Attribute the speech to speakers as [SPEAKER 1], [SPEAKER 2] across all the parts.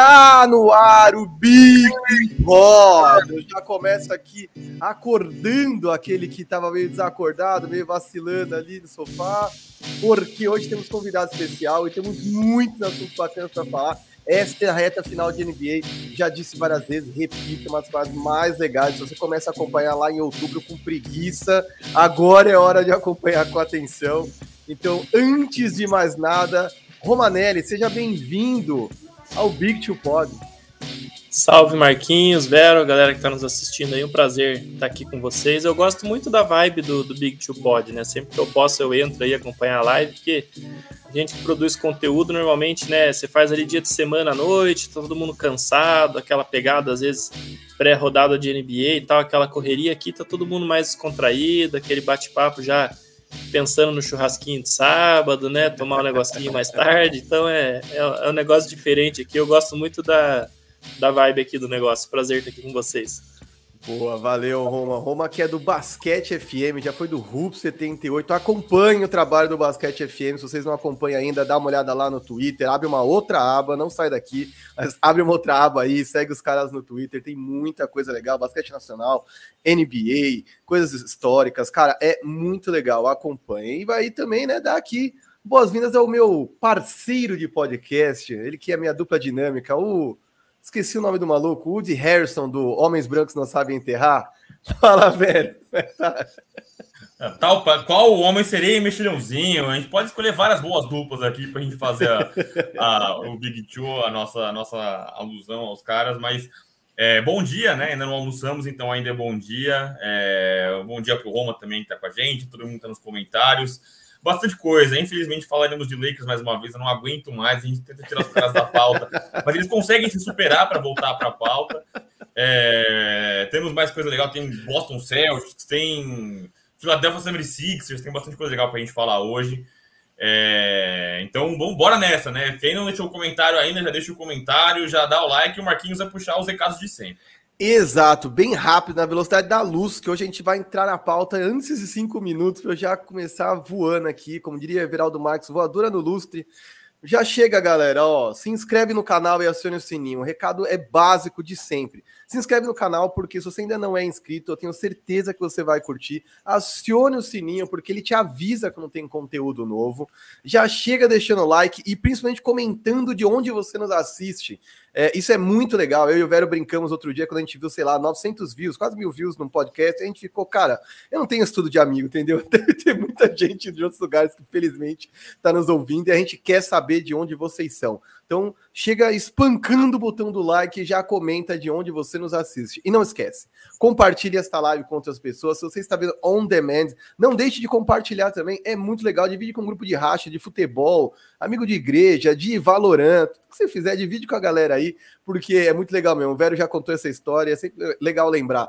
[SPEAKER 1] Está no ar o Big. Eu já começo aqui acordando aquele que estava meio desacordado, meio vacilando ali no sofá, porque hoje temos convidado especial e temos muitos assuntos bacanas para falar. Esta é a reta final de NBA. Já disse várias vezes, repito, umas coisas mais legais. Se você começa a acompanhar lá em outubro com preguiça, agora é hora de acompanhar com atenção. Então, antes de mais nada, Romanelli, seja bem-vindo ao Big Two Pod.
[SPEAKER 2] Salve Marquinhos, Vero, galera que está nos assistindo aí, um prazer estar aqui com vocês. Eu gosto muito da vibe do, do Big Two Pod, né? Sempre que eu posso eu entro aí acompanhar a live, porque a gente que produz conteúdo normalmente, né? Você faz ali dia de semana à noite, tá todo mundo cansado, aquela pegada às vezes pré-rodada de NBA e tal, aquela correria aqui, tá todo mundo mais descontraído, aquele bate-papo já pensando no churrasquinho de sábado, né? Tomar um negocinho mais tarde. Então é, é, é, um negócio diferente aqui. Eu gosto muito da, da vibe aqui do negócio. Prazer estar aqui com vocês.
[SPEAKER 1] Boa, valeu, Roma. Roma que é do Basquete FM, já foi do RUP 78. Acompanhe o trabalho do Basquete FM. Se vocês não acompanham ainda, dá uma olhada lá no Twitter. Abre uma outra aba, não sai daqui, mas abre uma outra aba aí, segue os caras no Twitter. Tem muita coisa legal. Basquete Nacional, NBA, coisas históricas. Cara, é muito legal. Acompanhe. E aí também, né, dá aqui boas-vindas ao meu parceiro de podcast, ele que é a minha dupla dinâmica, o Esqueci o nome do maluco, Woody Harrison, do Homens Brancos Não Sabem Enterrar. Fala, velho.
[SPEAKER 3] É, tal, qual homem seria mexilhãozinho? A gente pode escolher várias boas duplas aqui para a gente fazer a, a, o Big Two, a nossa, a nossa alusão aos caras, mas é, bom dia, né? Ainda não almoçamos, então ainda é bom dia. É, bom dia para o Roma também que está com a gente, todo mundo está nos comentários bastante coisa. Infelizmente, falaremos de Lakers mais uma vez, eu não aguento mais, a gente tenta tirar os caras da pauta, mas eles conseguem se superar para voltar para a pauta. É, temos mais coisa legal, tem Boston Celtics, tem Philadelphia 76ers, tem bastante coisa legal para a gente falar hoje. É, então, vamos bora nessa, né? Quem não deixou o comentário ainda, já deixa o comentário, já dá o like e o Marquinhos vai puxar os recados de sempre.
[SPEAKER 1] Exato, bem rápido, na velocidade da luz, que hoje a gente vai entrar na pauta antes de cinco minutos, para eu já começar voando aqui, como diria Everaldo Marques, voadora no lustre. Já chega, galera, ó, se inscreve no canal e acione o sininho. O recado é básico de sempre. Se inscreve no canal, porque se você ainda não é inscrito, eu tenho certeza que você vai curtir. Acione o sininho, porque ele te avisa quando tem conteúdo novo. Já chega deixando o like e principalmente comentando de onde você nos assiste. É, isso é muito legal. Eu e o Vero brincamos outro dia quando a gente viu, sei lá, 900 views, quase mil views num podcast. A gente ficou, cara, eu não tenho estudo de amigo, entendeu? Ter muita gente de outros lugares que, felizmente, está nos ouvindo e a gente quer saber de onde vocês são. Então, chega espancando o botão do like e já comenta de onde você nos assiste. E não esquece, compartilhe esta live com outras pessoas. Se você está vendo on demand, não deixe de compartilhar também. É muito legal. Divide com um grupo de racha, de futebol, amigo de igreja, de Valorant. O que você fizer, divide com a galera aí, porque é muito legal mesmo. O Vero já contou essa história, é sempre legal lembrar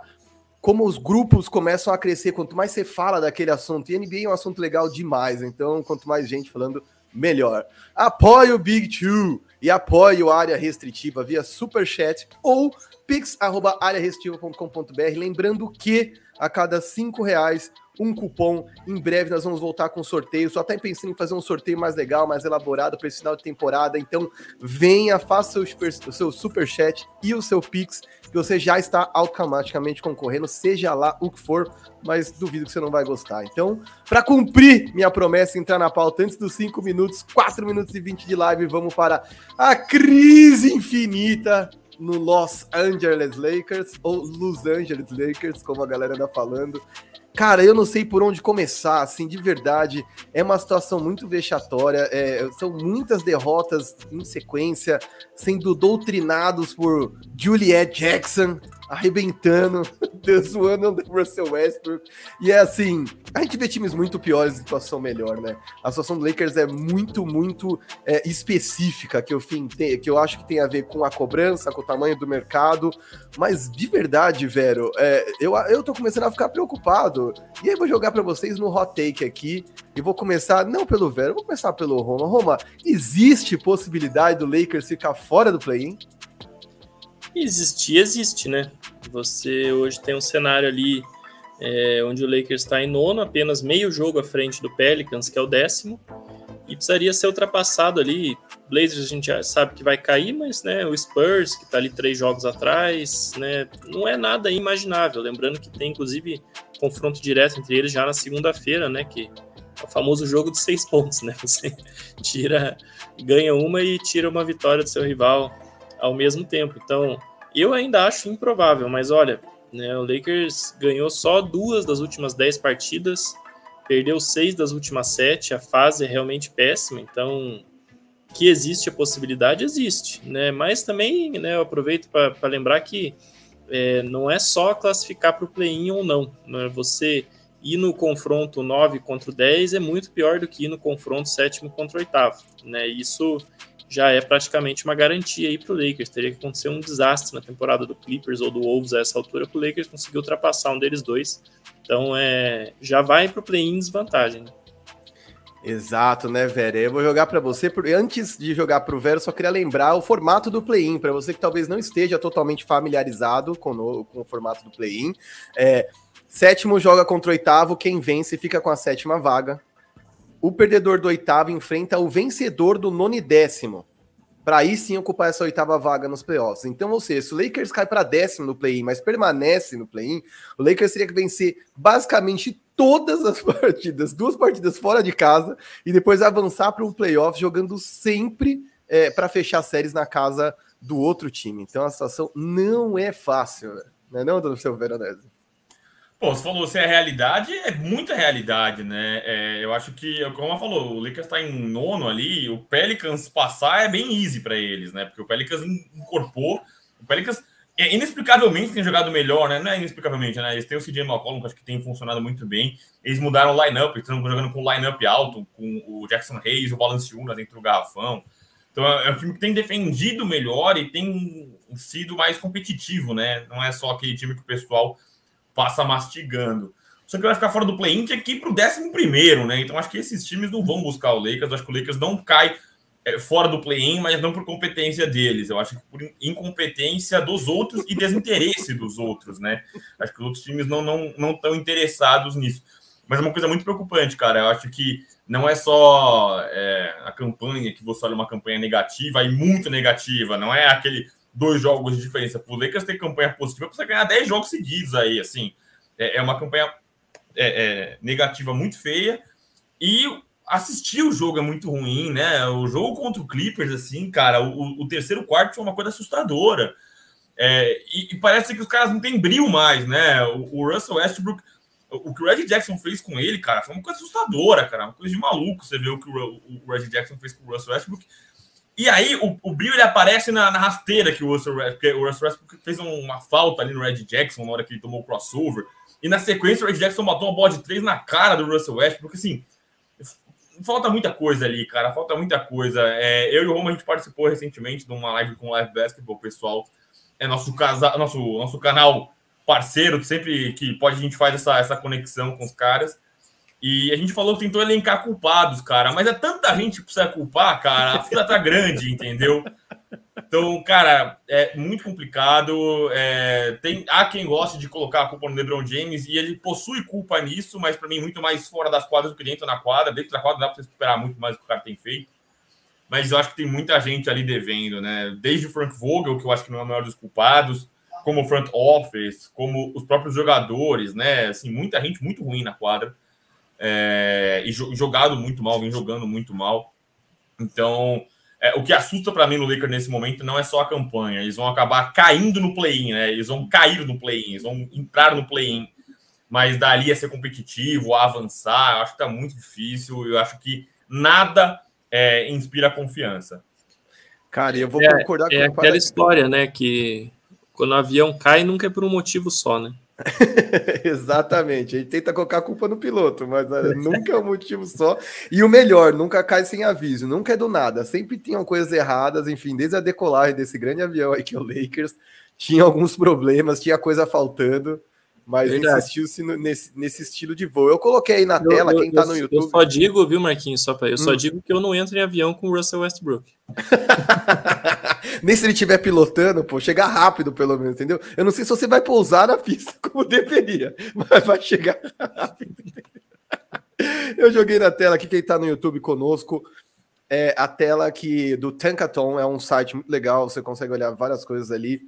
[SPEAKER 1] como os grupos começam a crescer, quanto mais você fala daquele assunto, e NBA é um assunto legal demais, então quanto mais gente falando, melhor. Apoie o Big Two e apoie o Área Restritiva via Superchat ou pix.arearestritiva.com.br. Lembrando que a cada cinco reais um cupom. Em breve nós vamos voltar com sorteio. Só até pensando em fazer um sorteio mais legal, mais elaborado para esse final de temporada. Então venha, faça o seu, super chat e o seu pix, que você já está automaticamente concorrendo, seja lá o que for, mas duvido que você não vai gostar. Então, para cumprir minha promessa, entrar na pauta antes dos 5 minutos, 4 minutos e 20 de live, vamos para a crise infinita no Los Angeles Lakers, ou Los Angeles Lakers, como a galera anda falando. Cara, eu não sei por onde começar, assim, de verdade. É uma situação muito vexatória. É, são muitas derrotas em sequência, sendo doutrinados por Juliet Jackson, arrebentando, zoando o Russell Westbrook. E é assim, a gente vê times muito piores em situação melhor, né? A situação do Lakers é muito, muito é, específica, que eu, fim, tem, que eu acho que tem a ver com a cobrança, com o tamanho do mercado. Mas de verdade, Vero, é, eu, eu tô começando a ficar preocupado. E aí vou jogar para vocês no hot take aqui. E vou começar, não pelo Vero, vou começar pelo Roma. Roma, existe possibilidade do Lakers ficar fora do play-in?
[SPEAKER 2] Existir, existe, né? Você hoje tem um cenário ali é, onde o Lakers está em nono, apenas meio jogo à frente do Pelicans, que é o décimo, e precisaria ser ultrapassado ali Blazers a gente já sabe que vai cair, mas né, o Spurs, que está ali três jogos atrás, né, não é nada imaginável. Lembrando que tem, inclusive, confronto direto entre eles já na segunda-feira, né? Que é o famoso jogo de seis pontos, né? Você tira, ganha uma e tira uma vitória do seu rival ao mesmo tempo. Então, eu ainda acho improvável, mas olha, né, o Lakers ganhou só duas das últimas dez partidas, perdeu seis das últimas sete, a fase é realmente péssima, então que existe a possibilidade, existe, né? Mas também, né, eu aproveito para lembrar que é, não é só classificar para o play-in ou não. Né? Você ir no confronto 9 contra o 10 é muito pior do que ir no confronto 7 contra o 8. Né? Isso já é praticamente uma garantia aí para o Lakers. Teria que acontecer um desastre na temporada do Clippers ou do Wolves a essa altura para o Lakers conseguir ultrapassar um deles dois. Então é, já vai para o play-in desvantagem. Né?
[SPEAKER 1] Exato, né, Vera? Eu vou jogar para você. Antes de jogar para o Vera, só queria lembrar o formato do play-in, para você que talvez não esteja totalmente familiarizado com o, com o formato do play-in. É, sétimo joga contra oitavo, quem vence fica com a sétima vaga. O perdedor do oitavo enfrenta o vencedor do nono e décimo para aí sim ocupar essa oitava vaga nos playoffs. Então, ou seja, se o Lakers cai para décimo no play-in, mas permanece no play-in, o Lakers teria que vencer basicamente todas as partidas, duas partidas fora de casa, e depois avançar para um playoff jogando sempre é, para fechar séries na casa do outro time. Então a situação não é fácil, né? Não é não, seu Veronese?
[SPEAKER 3] Pô, você falou se é realidade, é muita realidade, né? É, eu acho que, como ela falou, o Lakers está em nono ali, o Pelicans passar é bem easy para eles, né? Porque o Pelicans incorporou, o Pelicans é, inexplicavelmente tem jogado melhor, né? Não é inexplicavelmente, né? Eles têm o CJ McCollum, que acho que tem funcionado muito bem. Eles mudaram o lineup, estão jogando com o lineup alto, com o Jackson Hayes, o Valanciunas dentro do garrafão. Então é um time que tem defendido melhor e tem sido mais competitivo, né? Não é só aquele time que o pessoal passa mastigando. Só que vai ficar fora do play-in, que é aqui para o décimo primeiro, né? Então acho que esses times não vão buscar o Lakers. Acho que o Lakers não cai é, fora do play-in, mas não por competência deles. Eu acho que por incompetência dos outros e desinteresse dos outros, né? Acho que os outros times não não não estão interessados nisso. Mas é uma coisa muito preocupante, cara. Eu acho que não é só é, a campanha que você olha uma campanha negativa e muito negativa. Não é aquele dois jogos de diferença. Para o Lakers ter campanha positiva, precisa ganhar 10 jogos seguidos aí, assim. É, é uma campanha é, é, negativa muito feia. E assistir o jogo é muito ruim, né? O jogo contra o Clippers, assim, cara, o, o terceiro quarto foi uma coisa assustadora. É, e, e, parece que os caras não têm brilho mais, né? O, o, Russell Westbrook, o que o Red Jackson fez com ele, cara, foi uma coisa assustadora, cara, uma coisa de maluco. Você vê o que o, o Red Jackson fez com o Russell Westbrook. E aí o, o brilho ele aparece na, na rasteira que o Russell, Russell Westbrook fez uma falta ali no Red Jackson na hora que ele tomou o crossover. E na sequência o Red Jackson matou uma bola de três na cara do Russell Westbrook, assim. Falta muita coisa ali, cara. Falta muita coisa. É, eu e o Romo a gente participou recentemente de uma live com o Live Basketball, pessoal. É nosso, casa, nosso, nosso canal parceiro, sempre que pode a gente faz essa, essa conexão com os caras. E a gente falou que tentou elencar culpados, cara, mas é tanta gente que precisa culpar, cara, a fila tá grande, entendeu? Então, cara, é muito complicado. É, tem, há quem goste de colocar a culpa no LeBron James e ele possui culpa nisso, mas para mim muito mais fora das quadras do que dentro da quadra. Dentro da quadra dá para esperar muito mais do que o cara tem feito. Mas eu acho que tem muita gente ali devendo, né? Desde o Frank Vogel, que eu acho que não é o maior dos culpados, como o front office, como os próprios jogadores, né? Assim, muita gente muito ruim na quadra é, e jogado muito mal, vem jogando muito mal. Então, é, o que assusta para mim no Lakers nesse momento não é só a campanha, eles vão acabar caindo no play-in, né? Eles vão cair no play-in, eles vão entrar no play-in. Mas dali a ser competitivo, a avançar, eu acho que tá muito difícil. Eu acho que nada é, inspira confiança.
[SPEAKER 2] Cara, eu vou é, concordar com é aquela história, né? Que quando o avião cai, nunca é por um motivo só, né?
[SPEAKER 1] Exatamente. A gente tenta colocar a culpa no piloto, mas nunca é um motivo só. E o melhor, nunca cai sem aviso, nunca é do nada. Sempre tinham coisas erradas, enfim, desde a decolagem desse grande avião aí que é o Lakers, tinha alguns problemas, tinha coisa faltando. Mas insistiu-se nesse, nesse estilo de voo. Eu coloquei aí na eu, tela, quem tá no YouTube.
[SPEAKER 2] Eu só digo, viu, Marquinhos, só pra, eu hum. só digo que eu não entro em avião com o Russell Westbrook.
[SPEAKER 1] Nem se ele estiver pilotando, pô, chegar rápido, pelo menos, entendeu? Eu não sei se você vai pousar na pista como deveria, mas vai chegar rápido. Eu joguei na tela aqui, quem tá no YouTube conosco. é a tela que do Tankathon é um site muito legal, você consegue olhar várias coisas ali.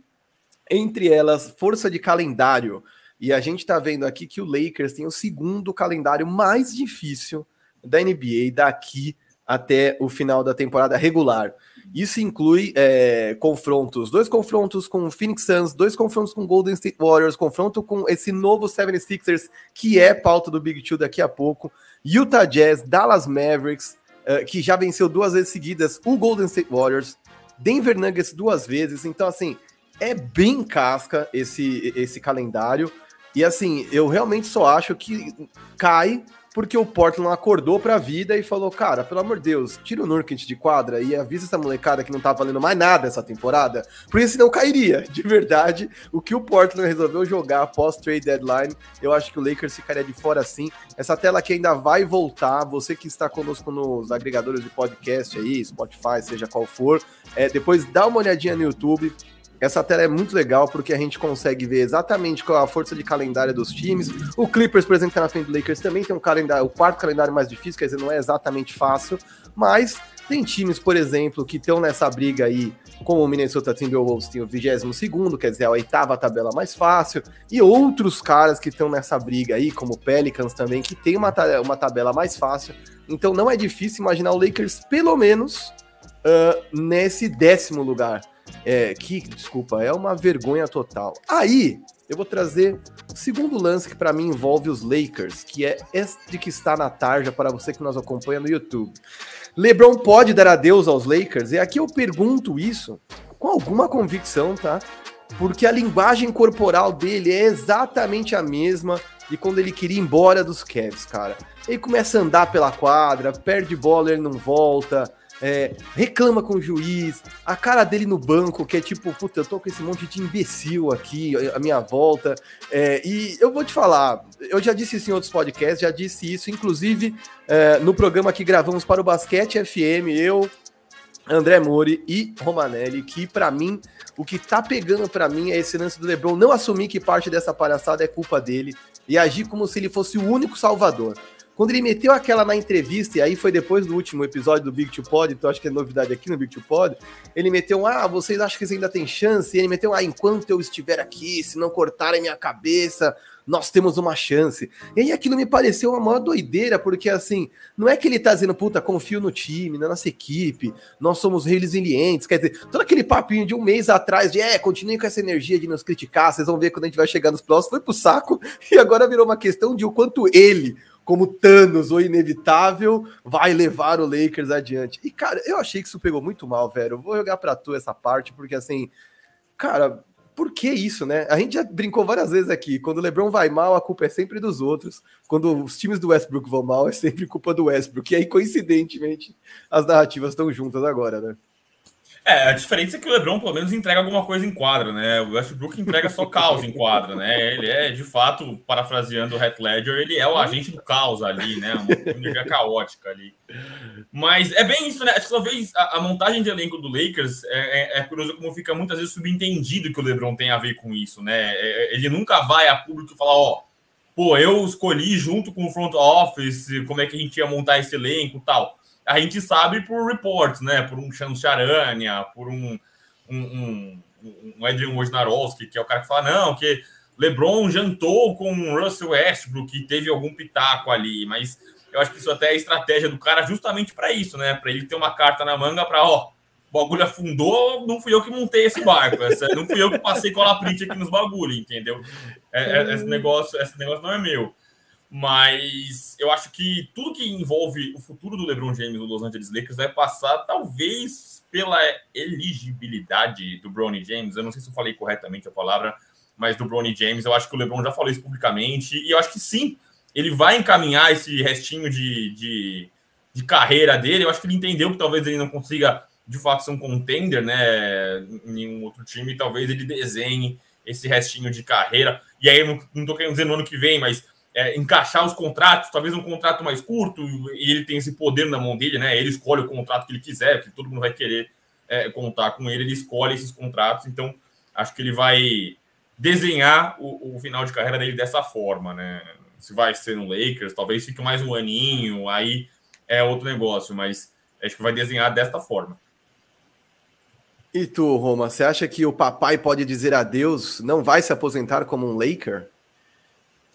[SPEAKER 1] Entre elas, força de calendário. E a gente está vendo aqui que o Lakers tem o segundo calendário mais difícil da NBA daqui até o final da temporada regular. Isso inclui é, confrontos, dois confrontos com o Phoenix Suns, dois confrontos com Golden State Warriors, confronto com esse novo 76ers, que é pauta do Big Two daqui a pouco, Utah Jazz, Dallas Mavericks, uh, que já venceu duas vezes seguidas o Golden State Warriors, Denver Nuggets duas vezes. Então, assim, é bem casca esse, esse calendário. E, assim, eu realmente só acho que cai porque o Portland acordou para a vida e falou: cara, pelo amor de Deus, tira o Nurkic de quadra e avisa essa molecada que não tá valendo mais nada essa temporada, porque senão cairia. De verdade, o que o Portland resolveu jogar após trade deadline, eu acho que o Lakers ficaria de fora sim. Essa tela aqui ainda vai voltar. Você que está conosco nos agregadores de podcast aí, Spotify, seja qual for, é, depois dá uma olhadinha no YouTube essa tela é muito legal porque a gente consegue ver exatamente qual é a força de calendário dos times. O Clippers, por exemplo, tá na frente do Lakers também tem um calendário, o quarto calendário mais difícil, quer dizer, não é exatamente fácil, mas tem times, por exemplo, que estão nessa briga aí, como o Minnesota Timberwolves tem o 22 segundo, quer dizer, a oitava tabela mais fácil, e outros caras que estão nessa briga aí, como o Pelicans também, que tem uma, uma tabela mais fácil. Então não é difícil imaginar o Lakers, pelo menos, uh, nesse décimo lugar. É, que, desculpa, é uma vergonha total. Aí, eu vou trazer o segundo lance que para mim envolve os Lakers, que é este que está na tarja para você que nos acompanha no YouTube. LeBron pode dar adeus aos Lakers? E aqui eu pergunto isso com alguma convicção, tá? Porque a linguagem corporal dele é exatamente a mesma de quando ele queria ir embora dos Cavs, cara. Ele começa a andar pela quadra, perde bola, ele não volta é, reclama com o juiz, a cara dele no banco, que é tipo, puta, eu tô com esse monte de imbecil aqui, a minha volta. É, e eu vou te falar, eu já disse isso em outros podcasts, já disse isso, inclusive é, no programa que gravamos para o Basquete FM, eu, André Mori e Romanelli, que para mim, o que tá pegando para mim é esse lance do LeBron não assumir que parte dessa palhaçada é culpa dele e agir como se ele fosse o único salvador. Quando ele meteu aquela na entrevista, e aí foi depois do último episódio do Big Two Pod, então acho que é novidade aqui no Big Two Pod, ele meteu, ah, vocês acham que ainda tem chance? E ele meteu, ah, enquanto eu estiver aqui, se não cortarem minha cabeça, nós temos uma chance. E aí aquilo me pareceu uma maior doideira, porque assim, não é que ele tá dizendo, puta, confio no time, na nossa equipe, nós somos resilientes, quer dizer, todo aquele papinho de um mês atrás de, é, continue com essa energia de nos criticar, vocês vão ver quando a gente vai chegar nos próximos, foi pro saco, e agora virou uma questão de o quanto ele, como Thanos, o inevitável, vai levar o Lakers adiante. E, cara, eu achei que isso pegou muito mal, velho. Eu vou jogar pra tu essa parte, porque assim, cara, por que isso, né? A gente já brincou várias vezes aqui. Quando o LeBron vai mal, a culpa é sempre dos outros. Quando os times do Westbrook vão mal, é sempre culpa do Westbrook. E aí, coincidentemente, as narrativas estão juntas agora, né?
[SPEAKER 3] É, a diferença é que o LeBron pelo menos entrega alguma coisa em quadra, né? O Westbrook entrega só caos em quadra, né? Ele é, de fato, parafraseando o Heath Ledger, ele é o agente do caos ali, né? Uma energia caótica ali. Mas é bem isso, né? Acho que talvez a, a montagem de elenco do Lakers é, é, é, curioso como fica muitas vezes subentendido que o LeBron tem a ver com isso, né? É, é ele nunca vai a público falar, ó, pô, eu escolhi junto com o front office como é que a gente ia montar esse elenco tal a gente sabe por reports, né? Por um Chano Charania, por um, um, um, um Adrian Wojnarowski, que é o cara que fala, não, que LeBron jantou com o Russell Westbrook que teve algum pitaco ali, mas eu acho que isso até é estratégia do cara justamente para isso, né? Para ele ter uma carta na manga para, ó, o bagulho afundou, não fui eu que montei esse barco, essa, não fui eu que passei cola print aqui nos bagulhos, entendeu? É, é, esse, negócio, esse negócio não é meu. Mas eu acho que tudo que envolve o futuro do LeBron James no Los Angeles Lakers vai passar, talvez, pela elegibilidade do Bronny James. Eu não sei se eu falei corretamente a palavra, mas do Bronny James. Eu acho que o LeBron já falou isso publicamente. E eu acho que sim, ele vai encaminhar esse restinho de, de, de carreira dele. Eu acho que ele entendeu que talvez ele não consiga, de fato, ser um contender né, em nenhum outro time. Talvez ele desenhe esse restinho de carreira. E aí, eu não estou querendo dizer no ano que vem, mas é, encaixar os contratos, talvez um contrato mais curto, e ele tem esse poder na mão dele, né? Ele escolhe o contrato que ele quiser, porque todo mundo vai querer é, contar com ele, ele escolhe esses contratos, então acho que ele vai desenhar o, o, final de carreira dele dessa forma, né? Se vai ser no Lakers, talvez fique mais um aninho, aí é outro negócio, mas Acho que vai desenhar desta forma.
[SPEAKER 1] E tu, Roma, você acha que o papai pode dizer adeus, não vai se aposentar como um Laker?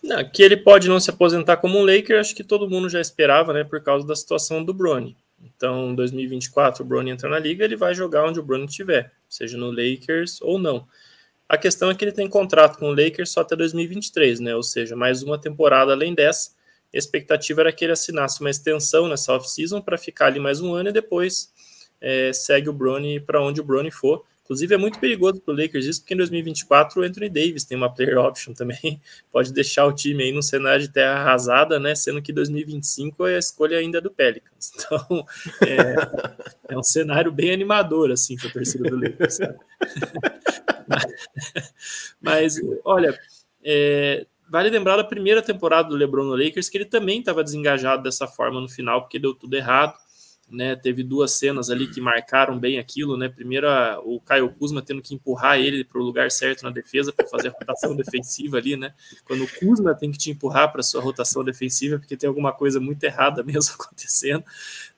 [SPEAKER 2] Não, que ele pode não se aposentar como um Laker, acho que todo mundo já esperava, né, por causa da situação do Bronny. Então, em 2024, o Bronny entra na liga, ele vai jogar onde o Bronny estiver, seja no Lakers ou não. A questão é que ele tem contrato com o Lakers só até 2023, né? Ou seja, mais uma temporada além dessa. A expectativa era que ele assinasse uma extensão nessa off-season para ficar ali mais um ano e depois é, segue o Bronny para onde o Bronny for. Inclusive, é muito perigoso para o Lakers isso, porque em 2024 o Anthony Davis tem uma player option também, pode deixar o time aí num cenário de terra arrasada, né? Sendo que 2025 é a escolha ainda do Pelicans. Então, é, é um cenário bem animador, assim, para a torcida do Lakers? Mas, olha, é, vale lembrar da primeira temporada do LeBron no Lakers, que ele também estava desengajado dessa forma no final, porque deu tudo errado né? Teve duas cenas ali que marcaram bem aquilo, né? Primeiro, o Caio Kuzma tendo que empurrar ele para o lugar certo na defesa para fazer a rotação defensiva ali, né? Quando o Kuzma tem que te empurrar para sua rotação defensiva, porque tem alguma coisa muito errada mesmo acontecendo,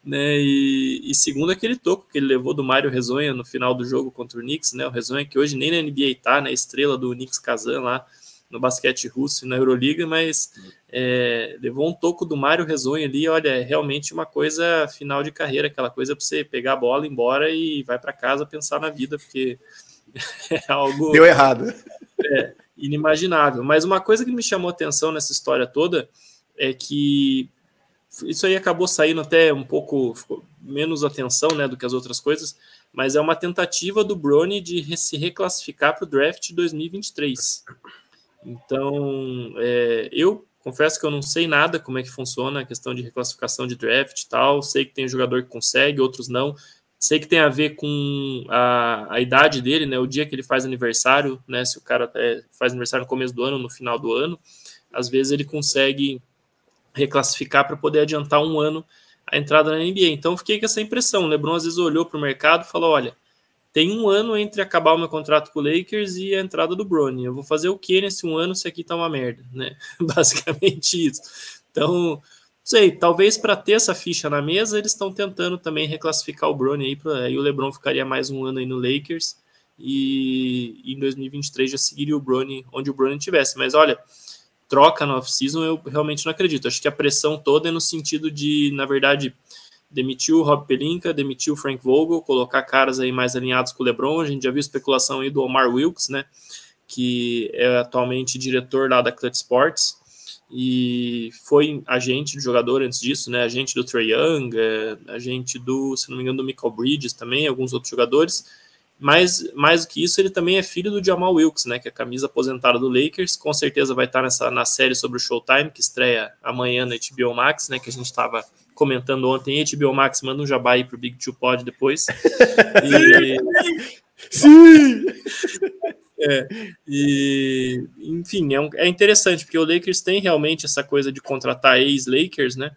[SPEAKER 2] né? E, e segundo, aquele toco que ele levou do Mário Rezonha no final do jogo contra o Knicks, né? O Rezonha que hoje nem na NBA tá, né? Estrela do Knicks Kazan lá no basquete russo e na Euroliga, mas é, levou um toco do Mário Rezonha ali, olha, é realmente uma coisa final de carreira, aquela coisa para você pegar a bola, ir embora e vai para casa pensar na vida, porque é algo...
[SPEAKER 1] Deu errado.
[SPEAKER 2] É, inimaginável. Mas uma coisa que me chamou atenção nessa história toda é que isso aí acabou saindo até um pouco menos atenção né, do que as outras coisas, mas é uma tentativa do Brony de se reclassificar para o draft 2023. Então, é, eu confesso que eu não sei nada como é que funciona a questão de reclassificação de draft e tal. Sei que tem jogador que consegue, outros não. Sei que tem a ver com a, a idade dele, né? O dia que ele faz aniversário, né? Se o cara é, faz aniversário no começo do ano, no final do ano, às vezes ele consegue reclassificar para poder adiantar um ano a entrada na NBA. Então, fiquei com essa impressão. O LeBron às vezes olhou para o mercado e falou: olha tem um ano entre acabar o meu contrato com o Lakers e a entrada do Brony. Eu vou fazer o que nesse um ano se aqui tá uma merda, né? Basicamente isso. Então, não sei, talvez para ter essa ficha na mesa, eles estão tentando também reclassificar o Brony aí, pra, aí o LeBron ficaria mais um ano aí no Lakers e, em 2023 já seguiria o Brony onde o Brony tivesse. Mas olha, troca no off-season eu realmente não acredito. Acho que a pressão toda é no sentido de, na verdade, demitiu o Rob Pelinka, demitiu o Frank Vogel, colocar caras aí mais alinhados com o LeBron. A gente já viu especulação aí do Omar Wilkes, né? Que é atualmente diretor lá da Clutch Sports e foi agente do jogador antes disso, né? Agente do Trey Young, é, agente do, se não me engano, do Michael Bridges também, alguns outros jogadores. Mas mais do que isso, ele também é filho do Jamal Wilkes, né? Que é a camisa aposentada do Lakers. Com certeza vai estar nessa na série sobre o Showtime, que estreia amanhã na HBO Max, né? Que a gente estava comentando ontem, HBO Max, manda um jabá aí pro Big Two Pod depois. E... Sim! É, e, enfim, é, um, é, interessante, porque o Lakers tem realmente essa coisa de contratar ex-Lakers, né?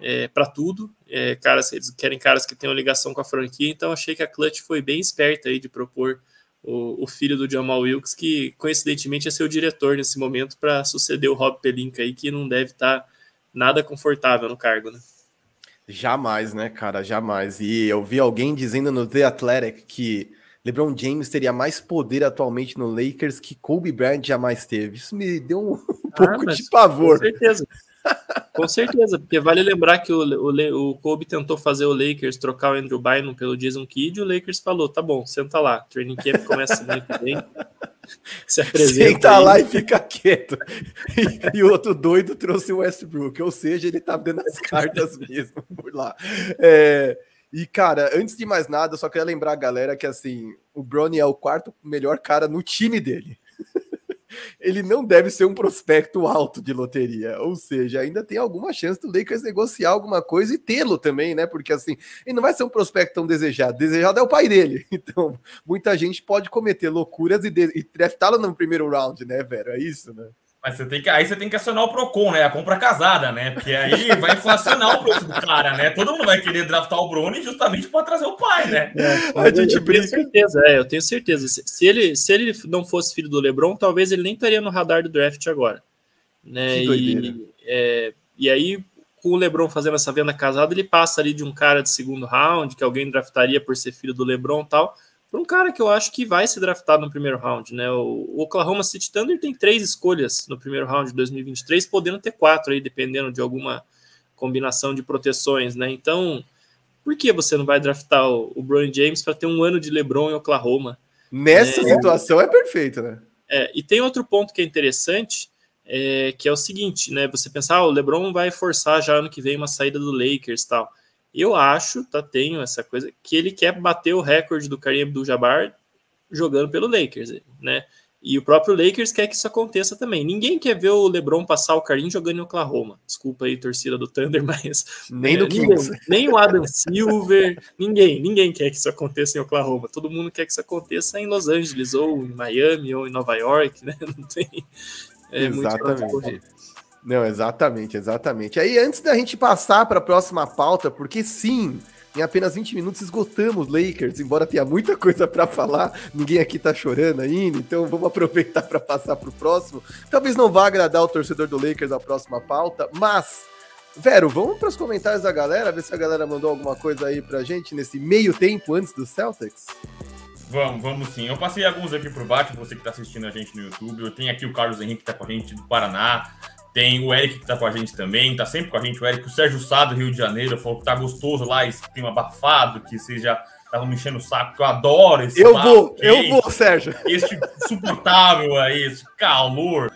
[SPEAKER 2] É, para tudo. É, caras, eles querem caras que tenham ligação com a franquia, então achei que a Clutch foi bem esperta aí de propor o, o filho do Jamal Wilkes, que coincidentemente é seu diretor nesse momento para suceder o Rob Pelinka aí, que não deve estar tá nada confortável no cargo, né?
[SPEAKER 1] Jamais, né, cara? Jamais. E eu vi alguém dizendo no The Athletic que LeBron James teria mais poder atualmente no Lakers que Kobe Bryant jamais teve. Isso me deu um, ah, pouco de pavor.
[SPEAKER 2] Com certeza. Com certeza, porque vale lembrar que o, o, o Kobe tentou fazer o Lakers trocar o Andrew Bynum pelo Jason Kidd e o Lakers falou: tá bom, senta lá, training camp começa semana que vem.
[SPEAKER 1] Se apresenta. Senta aí. lá e fica quieto. E, e, o outro doido trouxe o Westbrook, ou seja, ele tá dando as cartas mesmo por lá. É, e, cara, antes de mais nada, eu só queria lembrar a galera que, assim, o Brony é o quarto melhor cara no time dele ele não deve ser um prospecto alto de loteria. Ou seja, ainda tem alguma chance do Lakers negociar alguma coisa e tê-lo também, né? Porque assim, ele não vai ser um prospecto tão desejado. Desejado é o pai dele. Então, muita gente pode cometer loucuras e, e draftá-lo no primeiro round, né, velho? É isso, né?
[SPEAKER 3] Mas você tem que, aí você tem que acionar o Procon, né? A compra casada, né? Porque aí vai inflacionar o preço do cara, né? Todo mundo vai querer draftar o Bruni justamente para trazer o pai, né?
[SPEAKER 2] É, a gente eu tenho certeza, é, eu tenho certeza. Se, se, ele, se ele não fosse filho do LeBron, talvez ele nem estaria no radar do draft agora. Né? E, é, e aí, com o LeBron fazendo essa venda casada, ele passa ali de um cara de segundo round, que alguém draftaria por ser filho do LeBron e tal, para um cara que eu acho que vai ser draftado no primeiro round, né? O Oklahoma City Thunder tem três escolhas no primeiro round de 2023, podendo ter quatro aí, dependendo de alguma combinação de proteções, né? Então, por que você não vai draftar o, o Brian James para ter um ano de LeBron em Oklahoma?
[SPEAKER 1] Nessa é, situação é perfeito, né?
[SPEAKER 2] É, e tem outro ponto que é interessante, é, que é o seguinte, né? Você pensar, ah, o LeBron vai forçar já ano que vem uma saída do Lakers tal. Eu acho, tá, tenho essa coisa, que ele quer bater o recorde do Kareem Abdul-Jabbar jogando pelo Lakers, né? E o próprio Lakers quer que isso aconteça também. Ninguém quer ver o LeBron passar o Karim jogando em Oklahoma. Desculpa aí, torcida do Thunder, mas.
[SPEAKER 1] Nem é, Kings.
[SPEAKER 2] Nem o Adam Silver, ninguém. Ninguém quer que isso aconteça em Oklahoma. Todo mundo quer que isso aconteça em Los Angeles, ou em Miami, ou em Nova York, né? Não tem.
[SPEAKER 1] É Exatamente. Não, exatamente, exatamente. Aí, antes da gente passar para a próxima pauta, porque sim, em apenas 20 minutos esgotamos Lakers, embora tenha muita coisa para falar, ninguém aqui tá chorando ainda, então vamos aproveitar para passar para o próximo. Talvez não vá agradar o torcedor do Lakers a próxima pauta, mas Vero, vamos para os comentários da galera, ver se a galera mandou alguma coisa aí pra gente nesse meio tempo antes do Celtics.
[SPEAKER 3] Vamos, vamos sim. Eu passei alguns aqui por baixo, você que está assistindo a gente no YouTube. Eu tenho aqui o Carlos Henrique que está com a gente do Paraná. Tem o Eric que tá com a gente também, tá sempre com a gente, o Eric, o Sérgio Sá do Rio de Janeiro, falou que tá gostoso lá, esse clima abafado, que vocês já estavam me enchendo o saco, que eu adoro esse
[SPEAKER 1] Eu vou, eu vou, Sérgio.
[SPEAKER 3] Esse suportável aí, esse calor.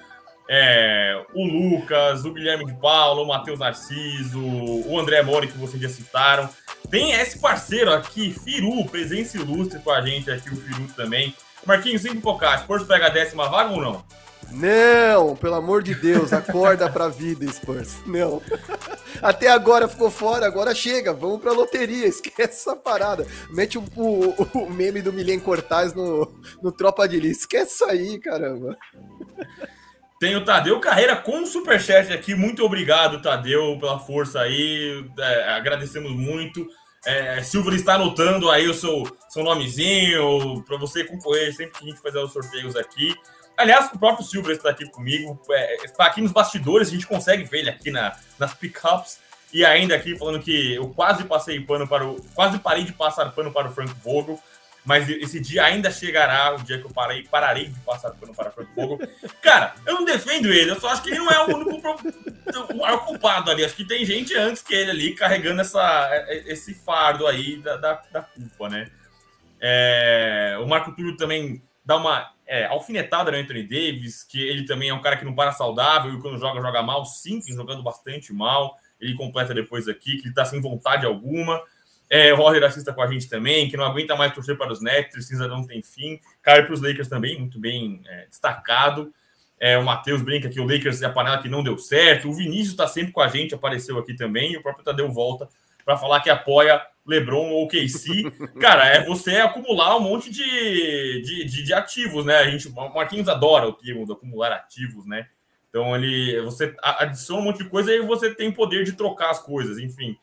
[SPEAKER 3] É, o Lucas, o Guilherme de Paulo, o Matheus Narciso, o André Mori, que vocês já citaram. Tem esse parceiro aqui, Firu, presença ilustre com a gente aqui, o Firu também. Marquinhos, 5 Pocás, Spurs pega a décima vaga ou não?
[SPEAKER 1] Não, pelo amor de Deus, acorda pra vida, Spurs. Não. Até agora ficou fora, agora chega, vamos pra loteria, esquece essa parada. Mete o, o, o meme do Milen Cortaz no, no Tropa de Lista, esquece isso aí, caramba.
[SPEAKER 3] Tem o Tadeu Carreira com o superchat aqui, muito obrigado, Tadeu, pela força aí, é, agradecemos muito. É, Silver está anotando aí o seu, seu nomezinho para você concorrer sempre que a gente fazer os sorteios aqui. Aliás, o próprio Silver está aqui comigo, é, está aqui nos bastidores, a gente consegue ver ele aqui na, nas pickups. E ainda aqui falando que eu quase passei pano para o. Quase parei de passar pano para o Frank Vogel, mas esse dia ainda chegará, o dia que eu parei, pararei de passar pano para o Frank Vogel. Cara, eu não defendo ele, eu só acho que ele não é o único o culpado ali. Acho que tem gente antes que ele ali carregando essa, esse fardo aí da, da, da culpa, né? É, o Marco Túlio também dá uma é, alfinetada no Anthony Davis, que ele também é um cara que não para saudável e quando joga, joga mal. Sim, tem jogando bastante mal. Ele completa depois aqui, que ele tá sem vontade alguma. É, o Roger assista com a gente também, que não aguenta mais torcer para os Nets, cinza não tem fim. Cai para os Lakers também, muito bem é, destacado. É, o Matheus brinca que o Lakers é a panela que não deu certo. O Vinícius está sempre com a gente, apareceu aqui também. E o próprio Tadeu volta para falar que apoia LeBron ou KC, cara, é você acumular um monte de, de, de, de, ativos, né? A gente, o Marquinhos adora o termo de acumular ativos, né? Então ele, você adiciona um monte de coisa e você tem poder de trocar as coisas, enfim.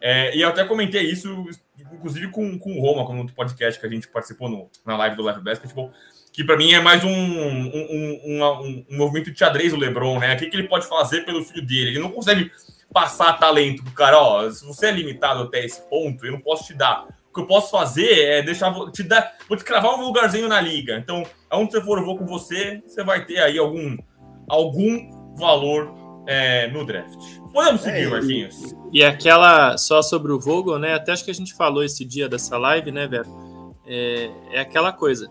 [SPEAKER 3] É, e eu até comentei isso, inclusive com, com o Roma, com outro podcast que a gente participou no, na live do Live Basketball, que para mim é mais um, um, um, um, movimento de xadrez do LeBron, né? O que, que ele pode fazer pelo filho dele? Ele não consegue passar talento pro cara, ó, se você é limitado até esse ponto, eu não posso te dar. O que eu posso fazer é deixar te dar, vou te cravar um lugarzinho na liga. Então, aonde você for, eu vou com você, você vai ter aí algum algum valor é, no draft. Podemos seguir, é, Marquinhos.
[SPEAKER 2] E aquela só sobre o Vogel, né? Até acho que a gente falou esse dia dessa live, né, velho? É, é aquela coisa.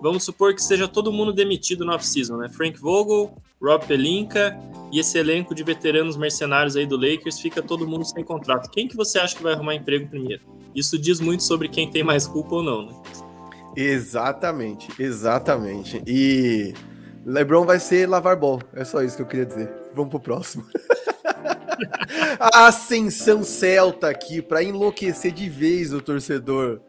[SPEAKER 2] Vamos supor que seja todo mundo demitido no off-season, né? Frank Vogel, Rob Pelinka e esse elenco de veteranos mercenários aí do Lakers, fica todo mundo sem contrato. Quem que você acha que vai arrumar emprego primeiro? Isso diz muito sobre quem tem mais culpa ou não, né?
[SPEAKER 1] Exatamente, exatamente. E LeBron vai ser lavar bom. É só isso que eu queria dizer. Vamos pro próximo. A ascensão celta aqui para enlouquecer de vez o torcedor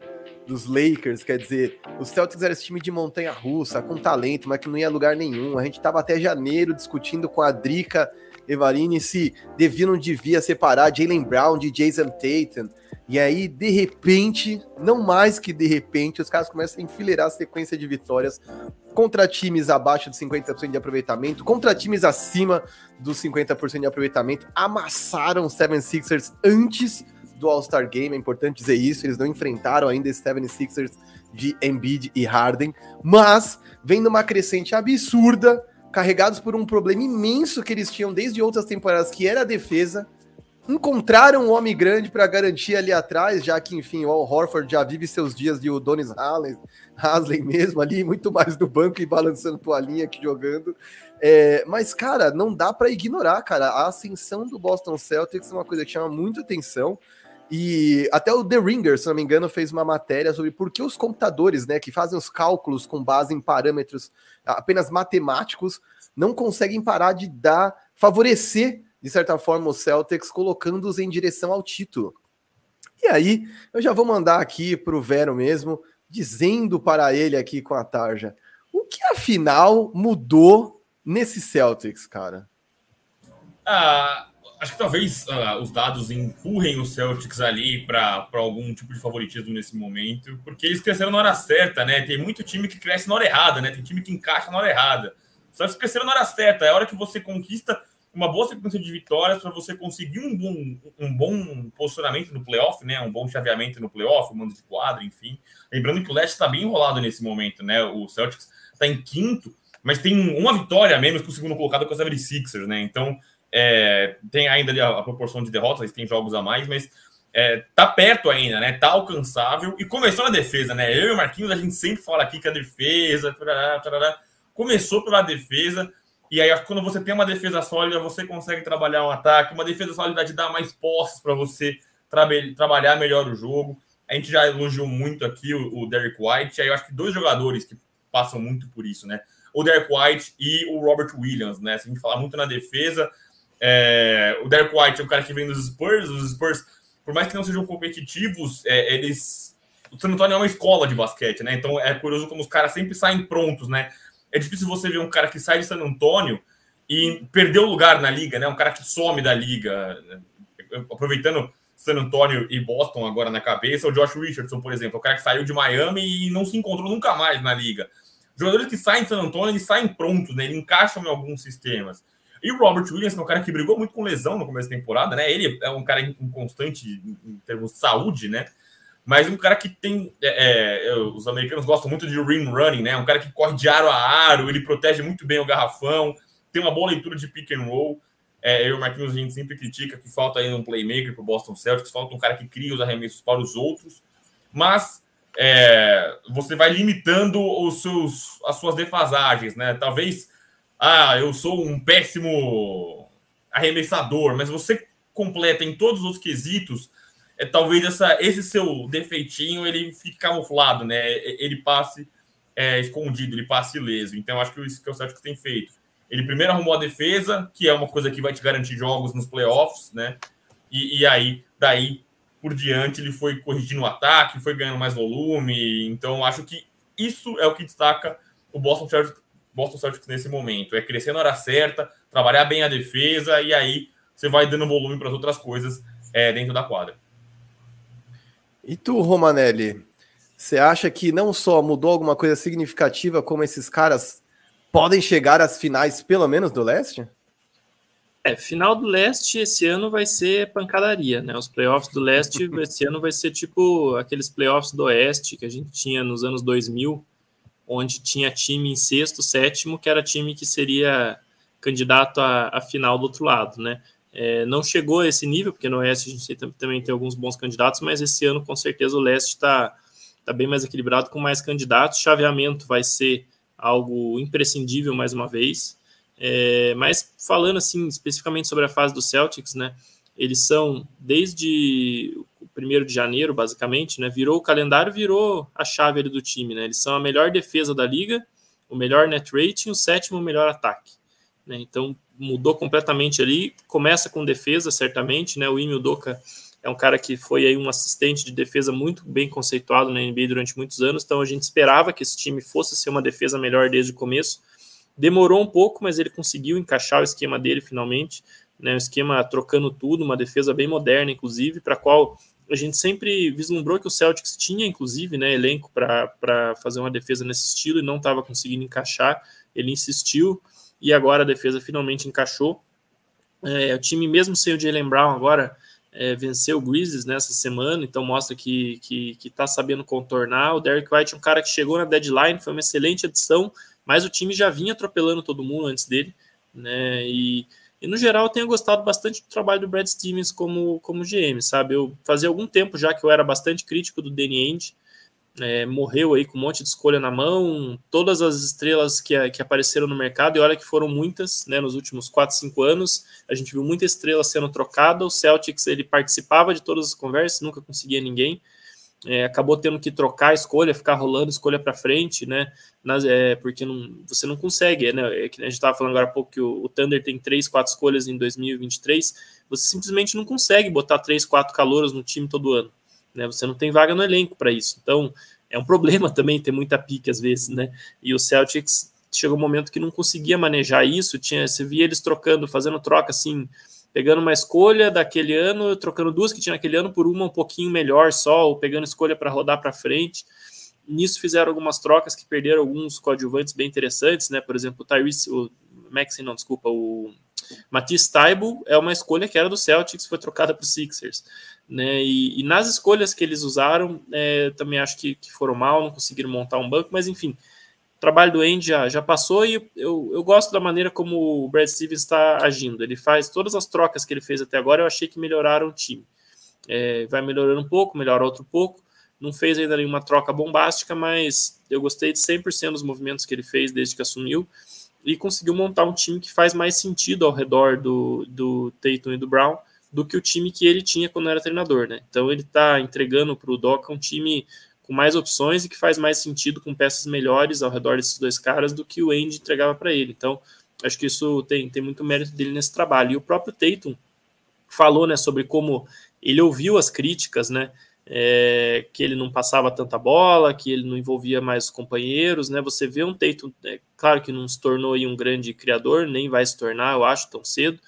[SPEAKER 1] dos Lakers, quer dizer, os Celtics era esse time de montanha russa, com talento, mas que não ia a lugar nenhum. A gente tava até janeiro discutindo com a Drica Evarini se devia ou não devia separar Jalen Brown de Jason Tatum. E aí, de repente, não mais que de repente, os caras começam a enfileirar a sequência de vitórias contra times abaixo de 50% de aproveitamento, contra times acima dos 50% de aproveitamento, amassaram os 76ers antes do All-Star Game, é importante dizer isso, eles não enfrentaram ainda esse 76ers de Embiid e Harden, mas vem numa crescente absurda, carregados por um problema imenso que eles tinham desde outras temporadas, que era a defesa, encontraram um homem grande para garantir ali atrás, já que, enfim, o Al Horford já vive seus dias de Udonis Haslem, Haslem mesmo ali, muito mais do banco e balançando toalhinha que jogando. É, mas, cara, não dá para ignorar, cara. A ascensão do Boston Celtics é uma coisa que chama muito atenção. E até o The Ringer, se não me engano, fez uma matéria sobre por que os computadores, né, que fazem os cálculos com base em parâmetros apenas matemáticos, não conseguem parar de dar, favorecer de certa forma, o Celtics colocando-os em direção ao título. E aí, eu já vou mandar aqui para o Vero mesmo, dizendo para ele aqui com a tarja, o que afinal mudou nesse Celtics, cara?
[SPEAKER 3] Ah, acho que talvez ah, os dados empurrem os Celtics ali para algum tipo de favoritismo nesse momento, porque eles cresceram na hora certa, né? Tem muito time que cresce na hora errada, né? Tem time que encaixa na hora errada. Os Celtics cresceram na hora certa, é a hora que você conquista uma boa sequência de vitórias para você conseguir um bom, um bom posicionamento no playoff, né? Um bom chaveamento no playoff, um mando de quadro, enfim. Lembrando que o Leste está bem enrolado nesse momento, né? O Celtics está em quinto, mas tem uma vitória a menos que o segundo colocado com os Sixers, né? Então é, tem ainda a, a, proporção de derrotas, tem jogos a mais, mas é, tá perto ainda, né? Tá alcançável e começou na defesa, né? Eu e o Marquinhos a gente sempre fala aqui que a defesa, tarará, tarará, começou pela defesa e aí, quando você tem uma defesa sólida, você consegue trabalhar um ataque. Uma defesa sólida te dá mais posses para você tra trabalhar melhor o jogo. A gente já elogiou muito aqui o, o Derek White. Aí eu acho que dois jogadores que passam muito por isso, né? O Derek White e o Robert Williams, né? Se a gente falar muito na defesa, é... o Derek White é um cara que vem dos Spurs. Os Spurs, por mais que não sejam competitivos, é, eles. O San Antonio é uma escola de basquete, né? Então é curioso como os caras sempre saem prontos, né? é difícil você ver um cara que sai de San Antônio e perdeu lugar na liga, né? Um cara que some da liga. Aproveitando San Antônio e Boston agora na cabeça, o Josh Richardson, por exemplo, o cara que saiu de Miami e não se encontrou nunca mais na liga. Jogadores que saem de San Antônio, eles saem prontos, né? Eles encaixam em alguns sistemas. E o Robert Williams, que é um cara que brigou muito com lesão no começo da temporada, né? Ele é um cara inconstante em termos de saúde, né? mas um cara que tem. É, é, os americanos gostam muito de rim running, né? Um cara que corre de aro a aro, ele protege muito bem o garrafão, tem uma boa leitura de pick and roll. É, eu e o Marquinhos, a gente sempre critica que falta ainda um playmaker para o Boston Celtics, falta um cara que cria os arremessos para os outros, mas é, você vai limitando os seus, as suas defasagens, né? Talvez, ah, eu sou um péssimo arremessador, mas você completa em todos os quesitos é, talvez essa, esse seu defeitinho ele fique camuflado, né? Ele passe é, escondido, ele passe ileso. Então, acho que isso que é o Celtics tem feito. Ele primeiro arrumou a defesa, que é uma coisa que vai te garantir jogos nos playoffs, né? E, e aí, daí por diante, ele foi corrigindo o ataque, foi ganhando mais volume. Então, acho que isso é o que destaca o Boston Boston Celtics nesse momento. É crescer na hora certa, trabalhar bem a defesa, e aí você vai dando volume para as outras coisas é, dentro da quadra.
[SPEAKER 1] E tu, Romanelli, você acha que não só mudou alguma coisa significativa, como esses caras podem chegar às finais, pelo menos do leste?
[SPEAKER 2] É, final do leste esse ano vai ser pancadaria, né? Os playoffs do leste esse ano vai ser tipo aqueles playoffs do oeste que a gente tinha nos anos 2000, onde tinha time em sexto, sétimo, que era time que seria candidato à, final do outro lado, né? É, não chegou a esse nível, porque no Oeste a gente também tem alguns bons candidatos, mas esse ano com certeza o Leste está tá bem mais equilibrado com mais candidatos. Chaveamento vai ser algo imprescindível mais uma vez. É, mas falando assim especificamente sobre a fase do Celtics, né? Eles são desde o primeiro de janeiro, basicamente, né? Virou o calendário, virou a chave ali do time, né? Eles são a melhor defesa da liga, o melhor net rating, o sétimo melhor ataque. Né? Então mudou completamente ali. Começa com defesa, certamente, né? O Ime Doka é um cara que foi aí um assistente de defesa muito bem conceituado na NBA durante muitos anos, então a gente esperava que esse time fosse ser uma defesa melhor desde o começo. Demorou um pouco, mas ele conseguiu encaixar o esquema dele finalmente, né? O esquema trocando tudo, uma defesa bem moderna, inclusive, para qual a gente sempre vislumbrou que o Celtics tinha, inclusive, né, elenco para fazer uma defesa nesse estilo e não estava conseguindo encaixar. Ele insistiu e agora a defesa finalmente encaixou. É, o time, mesmo sem o Jalen Brown, agora é, venceu o Grizzlies nessa semana, então mostra que que está sabendo contornar. O Derek White é um cara que chegou na deadline, foi uma excelente adição, mas o time já vinha atropelando todo mundo antes dele, né? E, e no geral eu tenho gostado bastante do trabalho do Brad Stevens como, como GM, sabe? Eu fazia algum tempo já que eu era bastante crítico do Danny Ainge, é, morreu aí com um monte de escolha na mão, todas as estrelas que, que apareceram no mercado, e olha que foram muitas, né, nos últimos 4, 5 anos, a gente viu muita estrela sendo trocada, o Celtics, ele participava de todas as conversas, nunca conseguia ninguém, é, acabou tendo que trocar a escolha, ficar rolando escolha para frente, né, nas, é, porque não, você não consegue, né, é que a gente estava falando agora há pouco que o, o Thunder tem 3, 4 escolhas em 2023, você simplesmente não consegue botar 3, 4 calouros no time todo ano, né? Você não tem vaga no elenco para isso. Então, é um problema também ter muita pique às vezes, né? E o Celtics chegou um momento que não conseguia manejar isso, tinha, você via eles trocando, fazendo troca assim, pegando uma escolha daquele ano, trocando duas que tinha naquele ano por uma um pouquinho melhor só, ou pegando escolha para rodar para frente. Nisso fizeram algumas trocas que perderam alguns coadjuvantes bem interessantes, né? Por exemplo, o Tyrese, o Maxi, não, desculpa, o Matisse Taibo é uma escolha que era do Celtics, foi trocada para o Sixers. Né? E, e, nas escolhas que eles usaram, é, também acho que, que, foram mal, não conseguiram montar um banco, mas enfim, trabalho do Andy já, já passou e eu, eu gosto da maneira como o Brad Stevens está agindo. Ele faz todas as trocas que ele fez até agora, eu achei que melhoraram o time. É, vai melhorando um pouco, melhora outro pouco. Não fez ainda nenhuma troca bombástica, mas eu gostei de 100% dos movimentos que ele fez desde que assumiu e conseguiu montar um time que faz mais sentido ao redor do, do Tatum e do Brown do que o time que ele tinha quando era treinador, né? Então ele está entregando para o Doca um time com mais opções e que faz mais sentido com peças melhores ao redor desses dois caras do que o Andy entregava para ele. Então acho que isso tem, tem muito mérito dele nesse trabalho. E o próprio Tatum falou, né, sobre como ele ouviu as críticas, né? É, que ele não passava tanta bola, que ele não envolvia mais os companheiros, né? Você vê um Tatum, é, claro que não se tornou um grande criador, nem vai se tornar, eu acho, tão cedo,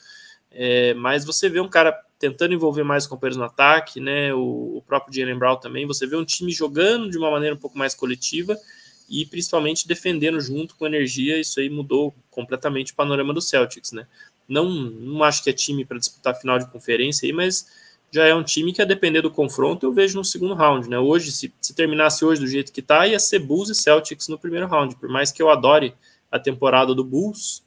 [SPEAKER 2] é, mas você vê um cara tentando envolver mais os companheiros no ataque, né? O, o próprio Jalen Brown também. Você vê um time jogando de uma maneira um pouco mais coletiva e principalmente defendendo junto com energia. Isso aí mudou completamente o panorama do Celtics, né? Não, não acho que é time para disputar final de conferência aí, mas já é um time que, a depender do confronto, eu vejo no segundo round, né? Hoje, se, se terminasse hoje do jeito que tá, ia ser Bulls e Celtics no primeiro round. Por mais que eu adore a temporada do Bulls,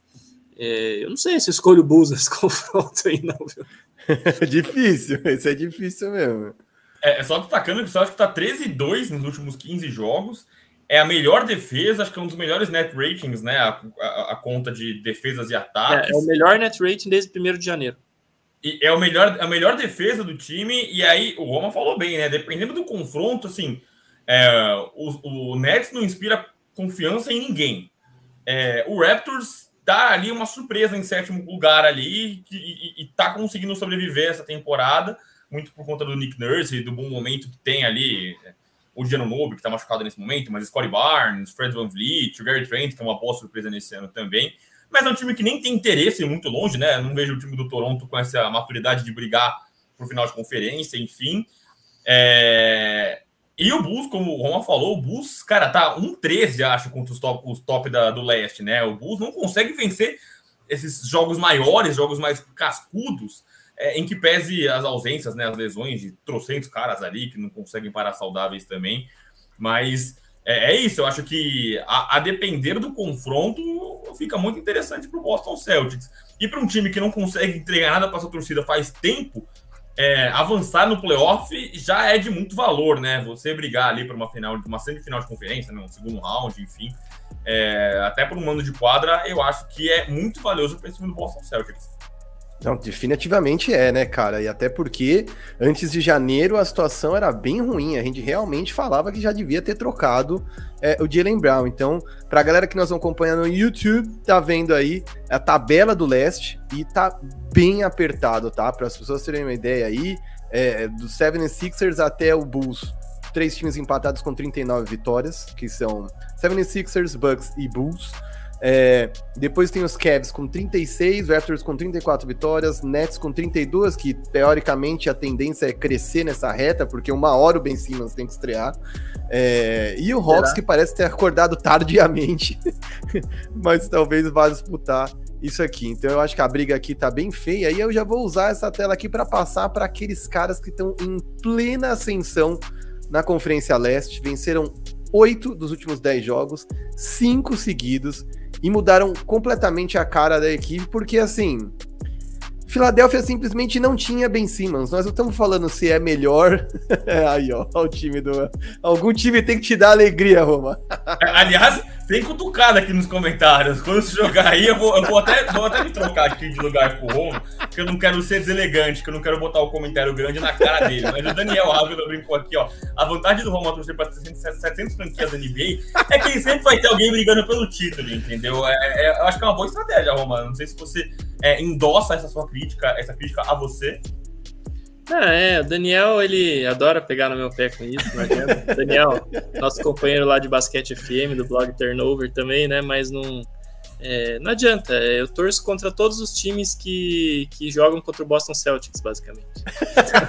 [SPEAKER 2] é, eu não sei se escolho o Bulls nesse confronto aí, não, viu?
[SPEAKER 1] difícil, esse é difícil mesmo.
[SPEAKER 3] É, é só destacando que o Celtic tá 13-2 nos últimos 15 jogos. É a melhor defesa, acho que é um dos melhores net ratings, né? A, a, a conta de defesas e ataques.
[SPEAKER 2] É, é, o melhor net rating desde 1 de janeiro.
[SPEAKER 3] E é o melhor, a melhor defesa do time. E aí, o Roma falou bem, né? Dependendo do confronto, assim, é, o, o Nets não inspira confiança em ninguém. É, o Raptors tá ali uma surpresa em sétimo lugar ali e, e, e tá conseguindo sobreviver essa temporada, muito por conta do Nick Nurse e do bom momento que tem ali. O Giannonobi, que tá machucado nesse momento, mas Scottie Barnes, Fred Van Vliet, o Gary Trent, que é uma boa surpresa nesse ano também. Mas é um time que nem tem interesse muito longe, né? Não vejo o time do Toronto com essa maturidade de brigar pro final de conferência, enfim. É... E o Bulls, como o Roma falou, o Bulls, cara, tá 1-13, acho, contra os top, os top da, do leste, né? O Bulls não consegue vencer esses jogos maiores, jogos mais cascudos, é, em que pese as ausências, né, as lesões de trocentos caras ali que não conseguem parar saudáveis também. Mas é, é isso, eu acho que a, a, depender do confronto fica muito interessante para o Boston Celtics. E para um time que não consegue entregar nada para sua torcida faz tempo, é, avançar no playoff já é de muito valor, né? Você brigar ali para uma final, uma semifinal de conferência, né? um segundo round, enfim, é, até por um mando de quadra, eu acho que é muito valioso para esse time do Boston Celtics.
[SPEAKER 1] Não, definitivamente é, né, cara? E até porque antes de janeiro a situação era bem ruim. A gente realmente falava que já devia ter trocado é, o Jalen Brown. Então, pra galera que nós vamos acompanhar no YouTube, tá vendo aí a tabela do leste e tá bem apertado, tá? Para as pessoas terem uma ideia aí, é, do 76ers até o Bulls. Três times empatados com 39 vitórias, que são 76ers, Bucks e Bulls. É, depois tem os Cavs com 36, Raptors com 34 vitórias, Nets com 32, que teoricamente a tendência é crescer nessa reta, porque uma hora o Ben Simmons tem que estrear. É, e o Hawks, que parece ter acordado tardiamente, mas talvez vá disputar isso aqui. Então eu acho que a briga aqui tá bem feia. E eu já vou usar essa tela aqui para passar para aqueles caras que estão em plena ascensão na Conferência Leste. Venceram oito dos últimos dez jogos, cinco seguidos, e mudaram completamente a cara da equipe, porque assim. Filadélfia simplesmente não tinha Ben Simmons. Nós não estamos falando se é melhor. Aí, ó, o time do. Algum time tem que te dar alegria, Roma.
[SPEAKER 3] Aliás, tem cutucada aqui nos comentários. Quando você jogar aí, eu vou, eu vou, até, vou até me trocar aqui de lugar com o Romo, porque eu não quero ser deselegante, que eu não quero botar o comentário grande na cara dele. Mas o Daniel Ávila brincou aqui, ó. A vantagem do Romo torcer para 700 franquias da NBA é que sempre vai ter alguém brigando pelo título, entendeu? É, é, eu acho que é uma boa estratégia, Roma. Não sei se você é, endossa essa sua crítica, essa crítica a você,
[SPEAKER 2] ah, é, o Daniel, ele adora pegar no meu pé com isso, não adianta. Daniel, nosso companheiro lá de basquete FM, do blog Turnover também, né? Mas não, é, não adianta. É, eu torço contra todos os times que, que jogam contra o Boston Celtics, basicamente.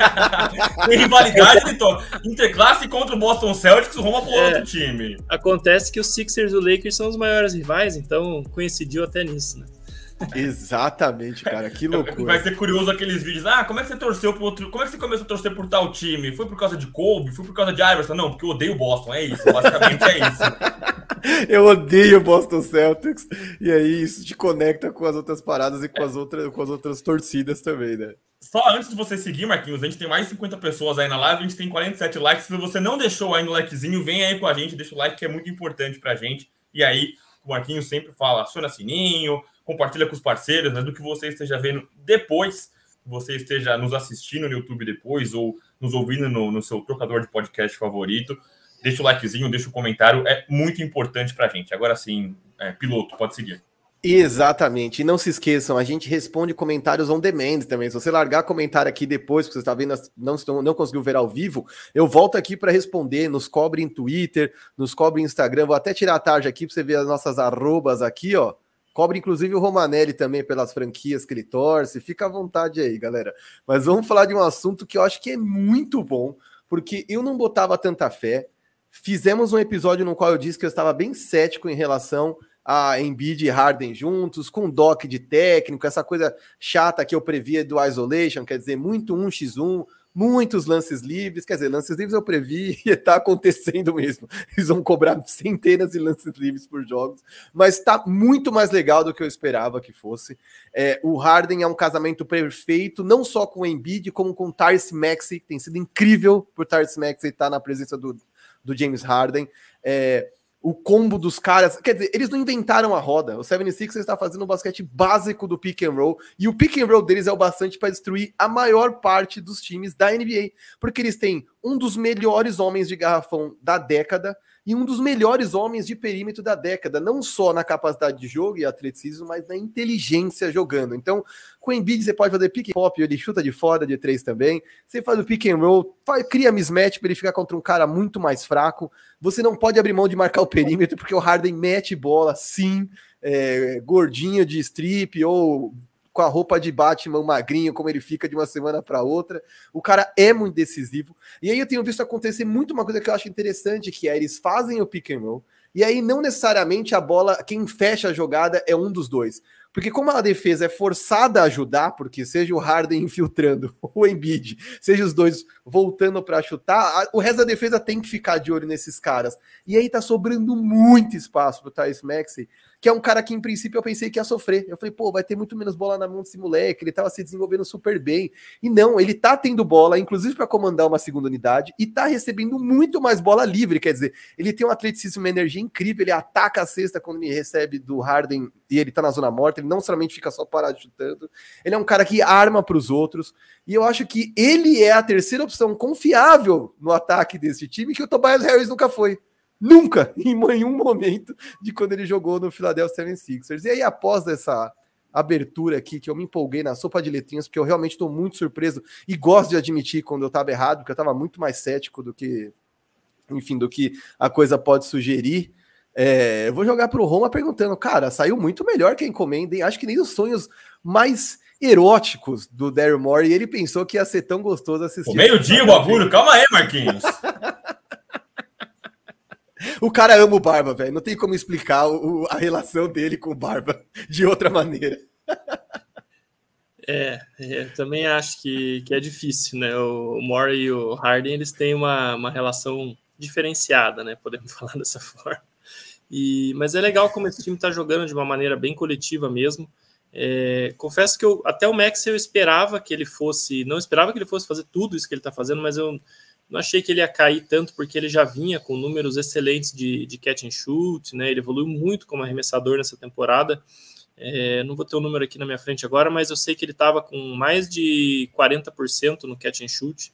[SPEAKER 3] Tem rivalidade, Vitor. Interclasse contra o Boston Celtics, o Roma pro é, outro time.
[SPEAKER 2] Acontece que os Sixers e o Lakers são os maiores rivais, então coincidiu até nisso, né?
[SPEAKER 1] Exatamente, cara, que loucura.
[SPEAKER 3] Vai ser curioso aqueles vídeos. Ah, como é que você torceu pro outro. Como é que você começou a torcer por tal time? Foi por causa de Kobe? Foi por causa de Iverson? Não, porque eu odeio o Boston, é isso. Basicamente é isso.
[SPEAKER 1] eu odeio o Boston Celtics. E aí isso te conecta com as outras paradas e com as outras, com as outras torcidas também, né?
[SPEAKER 3] Só antes de você seguir, Marquinhos, a gente tem mais de 50 pessoas aí na live, a gente tem 47 likes. Se você não deixou ainda o likezinho, vem aí com a gente, deixa o like que é muito importante pra gente. E aí, o Marquinhos sempre fala, aciona sininho, compartilha com os parceiros, né, do que você esteja vendo depois, você esteja nos assistindo no YouTube depois ou nos ouvindo no, no seu trocador de podcast favorito. Deixa o likezinho, deixa o comentário, é muito importante para a gente. Agora sim, é, piloto, pode seguir.
[SPEAKER 1] Exatamente. E não se esqueçam, a gente responde comentários on demand também. Se você largar comentário aqui depois, que você está vendo, não, não conseguiu ver ao vivo, eu volto aqui para responder. Nos cobre em Twitter, nos cobre em Instagram. Vou até tirar a tarde aqui para você ver as nossas arrobas aqui, ó. Cobre inclusive o Romanelli também pelas franquias que ele torce. Fica à vontade aí, galera. Mas vamos falar de um assunto que eu acho que é muito bom, porque eu não botava tanta fé. Fizemos um episódio no qual eu disse que eu estava bem cético em relação a Embiid e Harden juntos, com doc de técnico, essa coisa chata que eu previa do isolation, quer dizer, muito 1x1, muitos lances livres, quer dizer, lances livres eu previ e está acontecendo mesmo. Eles vão cobrar centenas de lances livres por jogos, mas está muito mais legal do que eu esperava que fosse. É, o Harden é um casamento perfeito, não só com o Embiid, como com o Tyrese Maxey, tem sido incrível por Tyrese Maxey estar na presença do, do James Harden. É, o combo dos caras. Quer dizer, eles não inventaram a roda. O 76 está fazendo o basquete básico do pick and roll. E o pick and roll deles é o bastante para destruir a maior parte dos times da NBA. Porque eles têm um dos melhores homens de garrafão da década e um dos melhores homens de perímetro da década, não só na capacidade de jogo e atleticismo, mas na inteligência jogando. Então, com o Embiid você pode fazer pick and pop, ele chuta de fora de três também. Você faz o pick and roll, faz, cria mismatch para ele ficar contra um cara muito mais fraco. Você não pode abrir mão de marcar o perímetro, porque o Harden mete bola, sim, é, gordinho de strip ou com a roupa de Batman magrinho, como ele fica de uma semana para outra. O cara é muito decisivo. E aí eu tenho visto acontecer muito uma coisa que eu acho interessante, que é eles fazem o pick and roll, e aí não necessariamente a bola, quem fecha a jogada é um dos dois. Porque como a defesa é forçada a ajudar, porque seja o Harden infiltrando o Embiid, seja os dois voltando para chutar, o resto da defesa tem que ficar de olho nesses caras. E aí tá sobrando muito espaço pro Thais Maxey que é um cara que, em princípio, eu pensei que ia sofrer. Eu falei, pô, vai ter muito menos bola na mão desse moleque, ele tava se desenvolvendo super bem. E não, ele tá tendo bola, inclusive para comandar uma segunda unidade, e tá recebendo muito mais bola livre. Quer dizer, ele tem um atleticismo, uma energia incrível, ele ataca a cesta quando ele recebe do Harden e ele tá na zona morta, ele não somente fica só parado chutando, ele é um cara que arma para os outros. E eu acho que ele é a terceira opção confiável no ataque desse time que o Tobias Harris nunca foi. Nunca, em nenhum momento de quando ele jogou no Philadelphia 76ers. E aí, após essa abertura aqui, que eu me empolguei na sopa de letrinhas, porque eu realmente estou muito surpreso e gosto de admitir quando eu estava errado, porque eu estava muito mais cético do que, enfim, do que a coisa pode sugerir. É, eu vou jogar para o Roma perguntando, cara, saiu muito melhor que a encomenda, hein? Acho que nem os sonhos mais eróticos do Daryl Morey, e ele pensou que ia ser tão gostoso assistir.
[SPEAKER 3] Meio-dia o bagulho, calma aí, Marquinhos.
[SPEAKER 1] o cara ama o Barba, velho. Não tem como explicar o, a relação dele com o Barba de outra maneira.
[SPEAKER 2] É, é também acho que, que é difícil, né? O, o Morey e o Harden, eles têm uma, uma relação diferenciada, né? Podemos falar dessa forma. E, mas é legal como esse time está jogando de uma maneira bem coletiva mesmo. É, confesso que eu, até o Max eu esperava que ele fosse, não esperava que ele fosse fazer tudo isso que ele está fazendo, mas eu não achei que ele ia cair tanto porque ele já vinha com números excelentes de, de catch and shoot, né? Ele evoluiu muito como arremessador nessa temporada. É, não vou ter o um número aqui na minha frente agora, mas eu sei que ele estava com mais de 40% no catch and shoot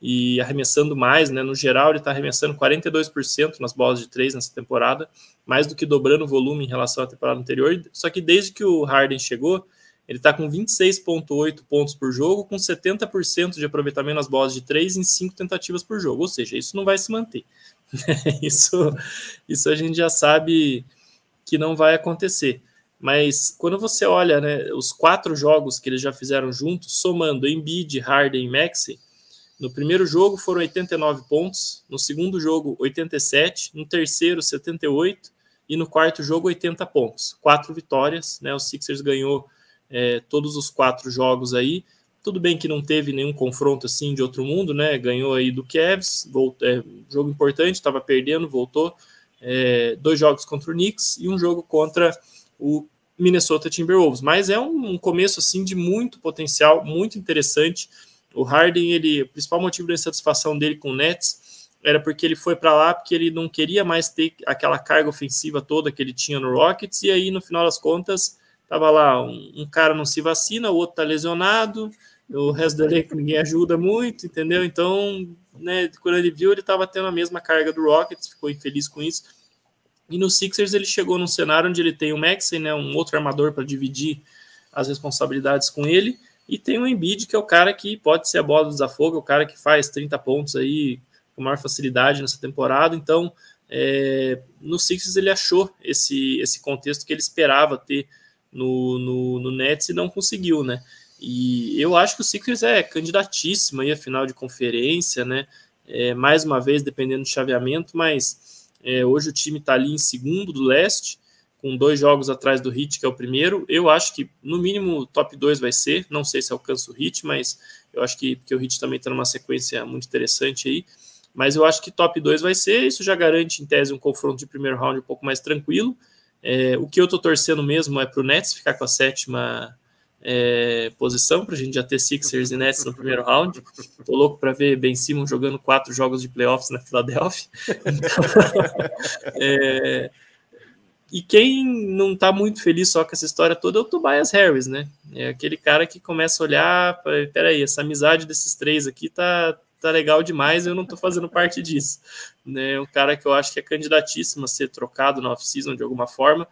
[SPEAKER 2] e arremessando mais, né? No geral, ele está arremessando 42% nas bolas de três nessa temporada, mais do que dobrando o volume em relação à temporada anterior. Só que desde que o Harden chegou, ele está com 26,8 pontos por jogo, com 70% de aproveitamento nas bolas de três em cinco tentativas por jogo. Ou seja, isso não vai se manter. isso, isso a gente já sabe que não vai acontecer. Mas quando você olha né, os quatro jogos que eles já fizeram juntos, somando Embiid, Harden e Maxi, no primeiro jogo foram 89 pontos, no segundo jogo 87, no terceiro 78 e no quarto jogo 80 pontos. Quatro vitórias, né? O Sixers ganhou é, todos os quatro jogos aí. Tudo bem que não teve nenhum confronto assim de outro mundo, né? Ganhou aí do Cavs, voltou, é, jogo importante, estava perdendo, voltou. É, dois jogos contra o Knicks e um jogo contra o Minnesota Timberwolves. Mas é um, um começo assim de muito potencial, muito interessante o Harden, ele, o principal motivo da insatisfação dele com o Nets era porque ele foi para lá porque ele não queria mais ter aquela carga ofensiva toda que ele tinha no Rockets, e aí no final das contas tava lá um, um cara não se vacina, o outro tá lesionado, o resto do elenco ninguém ajuda muito, entendeu? Então, né, quando ele viu, ele estava tendo a mesma carga do Rockets, ficou infeliz com isso. E no Sixers ele chegou num cenário onde ele tem o Maxey, né, um outro armador para dividir as responsabilidades com ele, e tem o Embiid, que é o cara que pode ser a bola do desafogo, é o cara que faz 30 pontos aí com maior facilidade nessa temporada. Então, é, no Sixers ele achou esse, esse contexto que ele esperava ter no, no, no Nets e não conseguiu, né? E eu acho que o Sixers é candidatíssimo aí a final de conferência, né? É, mais uma vez, dependendo do chaveamento, mas é, hoje o time está ali em segundo do leste com dois jogos atrás do Hit, que é o primeiro. Eu acho que no mínimo top 2 vai ser. Não sei se alcança o Hit, mas eu acho que porque o Hit também está numa sequência muito interessante aí. Mas eu acho que top 2 vai ser. Isso já garante, em tese, um confronto de primeiro round um pouco mais tranquilo. É, o que eu estou torcendo mesmo é para o Nets ficar com a sétima é, posição, para a gente já ter Sixers e Nets no primeiro round. Estou louco para ver Ben Simmons jogando quatro jogos de playoffs na Filadélfia. Então, é, e quem não tá muito feliz só com essa história toda é o Tobias Harris, né? É aquele cara que começa a olhar, peraí, essa amizade desses três aqui tá, tá legal demais, eu não tô fazendo parte disso. Né? Um cara que eu acho que é candidatíssimo a ser trocado na off-season de alguma forma.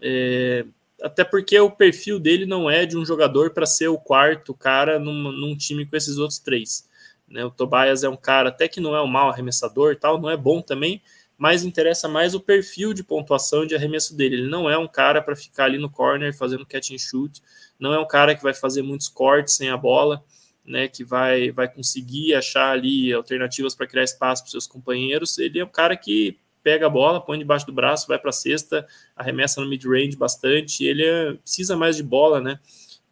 [SPEAKER 2] É, até porque o perfil dele não é de um jogador para ser o quarto cara num, num, time com esses outros três. Né? O Tobias é um cara até que não é um mau arremessador tal, não é bom também, mas interessa mais o perfil de pontuação de arremesso dele. Ele não é um cara para ficar ali no corner fazendo catch and shoot, não é um cara que vai fazer muitos cortes sem a bola, né, que vai, vai conseguir achar ali alternativas para criar espaço para seus companheiros. Ele é um cara que pega a bola, põe debaixo do braço, vai para a cesta, arremessa no mid-range bastante. Ele é, precisa mais de bola, né?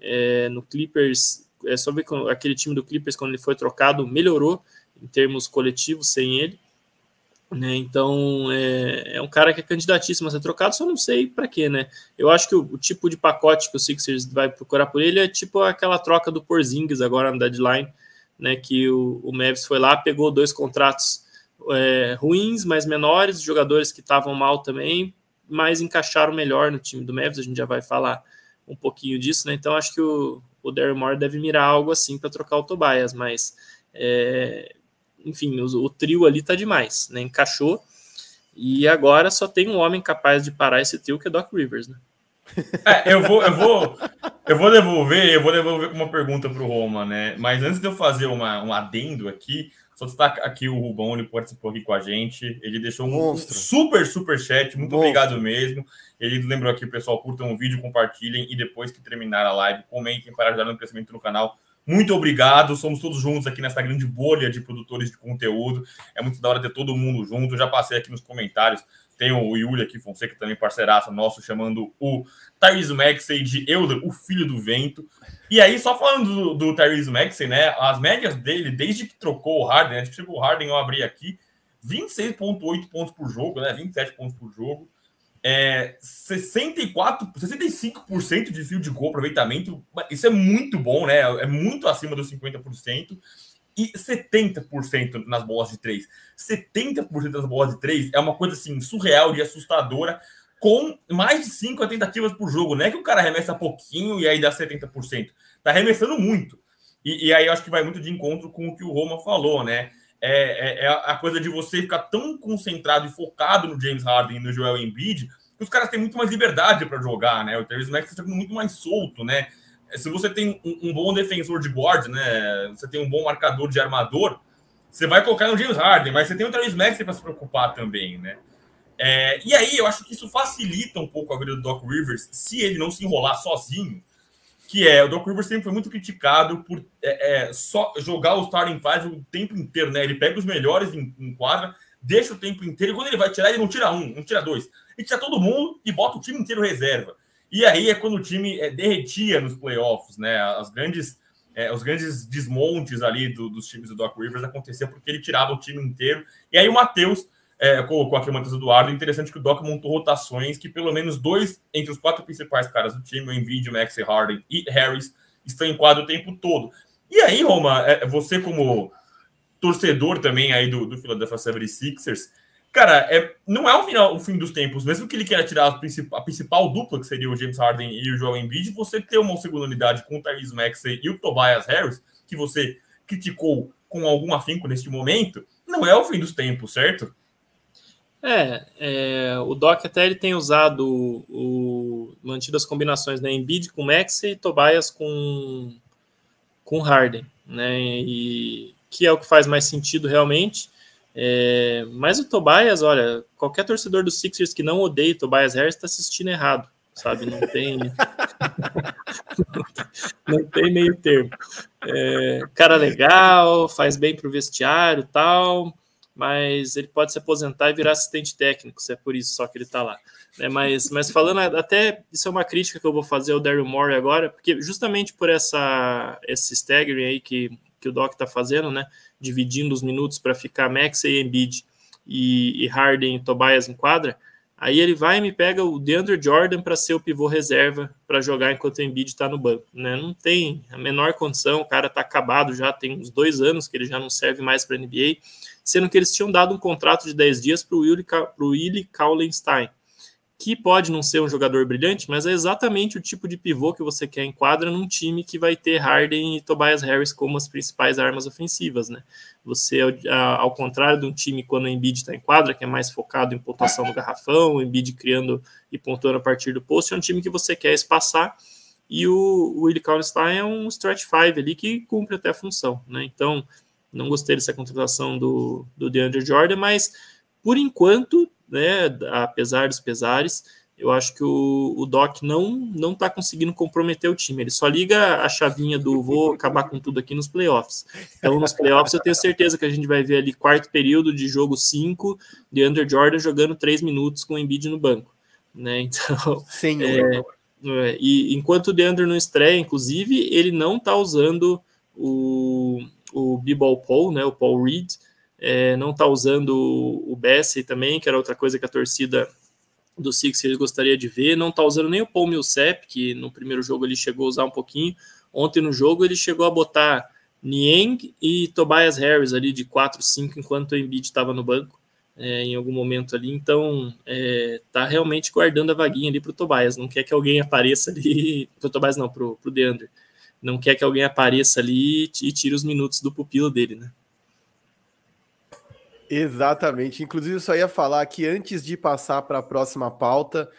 [SPEAKER 2] É, no Clippers, é só ver que aquele time do Clippers, quando ele foi trocado, melhorou em termos coletivos sem ele. Né? Então é, é, um cara que é candidatíssimo a ser trocado, só não sei para quê, né? Eu acho que o, o, tipo de pacote que o Sixers vai procurar por ele é tipo aquela troca do Porzingis agora na deadline, né? Que o, o Mavis foi lá, pegou dois contratos é, ruins, mas menores, jogadores que estavam mal também, mas encaixaram melhor no time do Mavis. A gente já vai falar um pouquinho disso, né? Então acho que o, o Darren Moore deve mirar algo assim para trocar o Tobias, mas é, enfim, o, o trio ali tá demais, né? Encaixou. E agora só tem um homem capaz de parar esse trio que é Doc Rivers, né?
[SPEAKER 3] É, eu vou, eu vou, eu vou devolver, eu vou devolver com uma pergunta para o Roma, né? Mas antes de eu fazer uma, um adendo aqui, Só destacar aqui o Rubão, ele participou aqui com a gente. Ele deixou um Monstro. super, super chat. Muito Monstro. obrigado mesmo. Ele lembrou aqui, pessoal, curtam o vídeo, compartilhem e depois que terminar a live, comentem para ajudar no crescimento no canal. Muito obrigado. Somos todos juntos aqui nessa grande bolha de produtores de conteúdo. É muito da hora ter todo mundo junto. Já passei aqui nos comentários. Tem o Yuri aqui, Fonseca, também parceiraço nosso, chamando o Tyrese Maxey de Elder, o filho do vento. E aí, só falando do, do Tyrese Maxey, né? As médias dele, desde que trocou o Harden, né? Tipo, o Harden eu abri aqui, 26,8 pontos por jogo, né? 27 pontos por jogo. É, 64, 65% de field goal aproveitamento. Isso é muito bom, né? É muito acima dos 50% e 70% nas bolas de três. 70% das bolas de três é uma coisa assim surreal e assustadora, com mais de 5 tentativas por jogo. Não é que o cara arremessa pouquinho e aí dá 70%. Tá arremessando muito. E, e aí eu acho que vai muito de encontro com o que o Roma falou, né? É, é, é, a coisa de você ficar tão concentrado e focado no James Harden e no Joel Embiid que os caras têm muito mais liberdade para jogar, né? O Terry Max está muito mais solto, né? se você tem um, um, bom defensor de guard, né? Você tem um bom marcador de armador, você vai colocar no James Harden, mas você tem o Travis Maxey para se preocupar também, né? É, e aí eu acho que isso facilita um pouco a vida do Doc Rivers se ele não se enrolar sozinho. Que é, o Doc Rivers sempre foi muito criticado por é, é, só jogar o starting five o tempo inteiro, né? Ele pega os melhores em, em quadra, deixa o tempo inteiro, e quando ele vai tirar, ele não tira um, não tira dois. Ele tira todo mundo e bota o time inteiro reserva. E aí é quando o time é, derretia nos playoffs, né? As grandes, é, os grandes desmontes ali do, dos times do Doc Rivers aconteciam porque ele tirava o time inteiro. E aí o Matheus é, colocou aqui o Matheus Eduardo. Interessante que o Doc montou rotações que pelo menos dois entre os quatro principais caras do time, o Embiid, Max Harden e Harris, estão em quadro o tempo todo. E aí, Roma, é, você como torcedor também aí do, do Philadelphia 76ers, Cara, é, não é o, final, o fim dos tempos. Mesmo que ele queira tirar a principal, a principal dupla, que seria o James Harden e o Joel Embiid, você ter uma segunda unidade com o Tyrese Maxey e o Tobias Harris, que você criticou com algum afinco neste momento, não é o fim dos tempos, certo?
[SPEAKER 2] É, é o Doc até ele tem usado o, o mantido as combinações, né? Embiid com Maxey e Tobias com, com Harden, né? E que é o que faz mais sentido realmente. É, mas o Tobias, olha, qualquer torcedor do Sixers que não odeia o Tobias Harris está assistindo errado, sabe? Não tem. não tem meio termo. É, cara legal, faz bem pro vestiário tal, mas ele pode se aposentar e virar assistente técnico, se é por isso só que ele está lá. É, mas, mas falando até, isso é uma crítica que eu vou fazer ao Daryl Morey agora, porque justamente por essa esse staggering aí que, que o Doc está fazendo, né? dividindo os minutos para ficar Maxey, Embiid e, e Harden e Tobias em quadra, aí ele vai e me pega o DeAndre Jordan para ser o pivô reserva para jogar enquanto o Embiid está no banco. Né? Não tem a menor condição, o cara está acabado já, tem uns dois anos que ele já não serve mais para NBA, sendo que eles tinham dado um contrato de 10 dias para o Willie, Willie Kaulenstein que pode não ser um jogador brilhante, mas é exatamente o tipo de pivô que você quer em quadra num time que vai ter Harden e Tobias Harris como as principais armas ofensivas, né? Você, ao contrário de um time quando o Embiid está em quadra, que é mais focado em pontuação do garrafão, o Embiid criando e pontuando a partir do post, é um time que você quer espaçar e o, o Willie Cauley-Stein é um stretch five ali que cumpre até a função, né? Então, não gostei dessa contratação do, do DeAndre Jordan, mas por enquanto né? Apesar dos pesares, eu acho que o, o Doc não não está conseguindo comprometer o time. Ele só liga a chavinha do vou acabar com tudo aqui nos playoffs. Então, nos playoffs, eu tenho certeza que a gente vai ver ali quarto período de jogo 5, de Under Jordan jogando 3 minutos com o Embiid no banco. Né? Então, Sim, é, é, e enquanto o DeAndre não estreia, inclusive, ele não está usando o, o B-Ball Paul, né, o Paul Reed, é, não está usando o Bessie também, que era outra coisa que a torcida do Sixers gostaria de ver, não está usando nem o Paul Millsap, que no primeiro jogo ele chegou a usar um pouquinho, ontem no jogo ele chegou a botar Niang e Tobias Harris ali de 4, 5, enquanto o Embiid estava no banco é, em algum momento ali, então é, tá realmente guardando a vaguinha ali para o Tobias, não quer que alguém apareça ali, para o Tobias não, para o Deandre, não quer que alguém apareça ali e tire os minutos do pupilo dele, né?
[SPEAKER 1] Exatamente. Inclusive, eu só ia falar que antes de passar para a próxima pauta,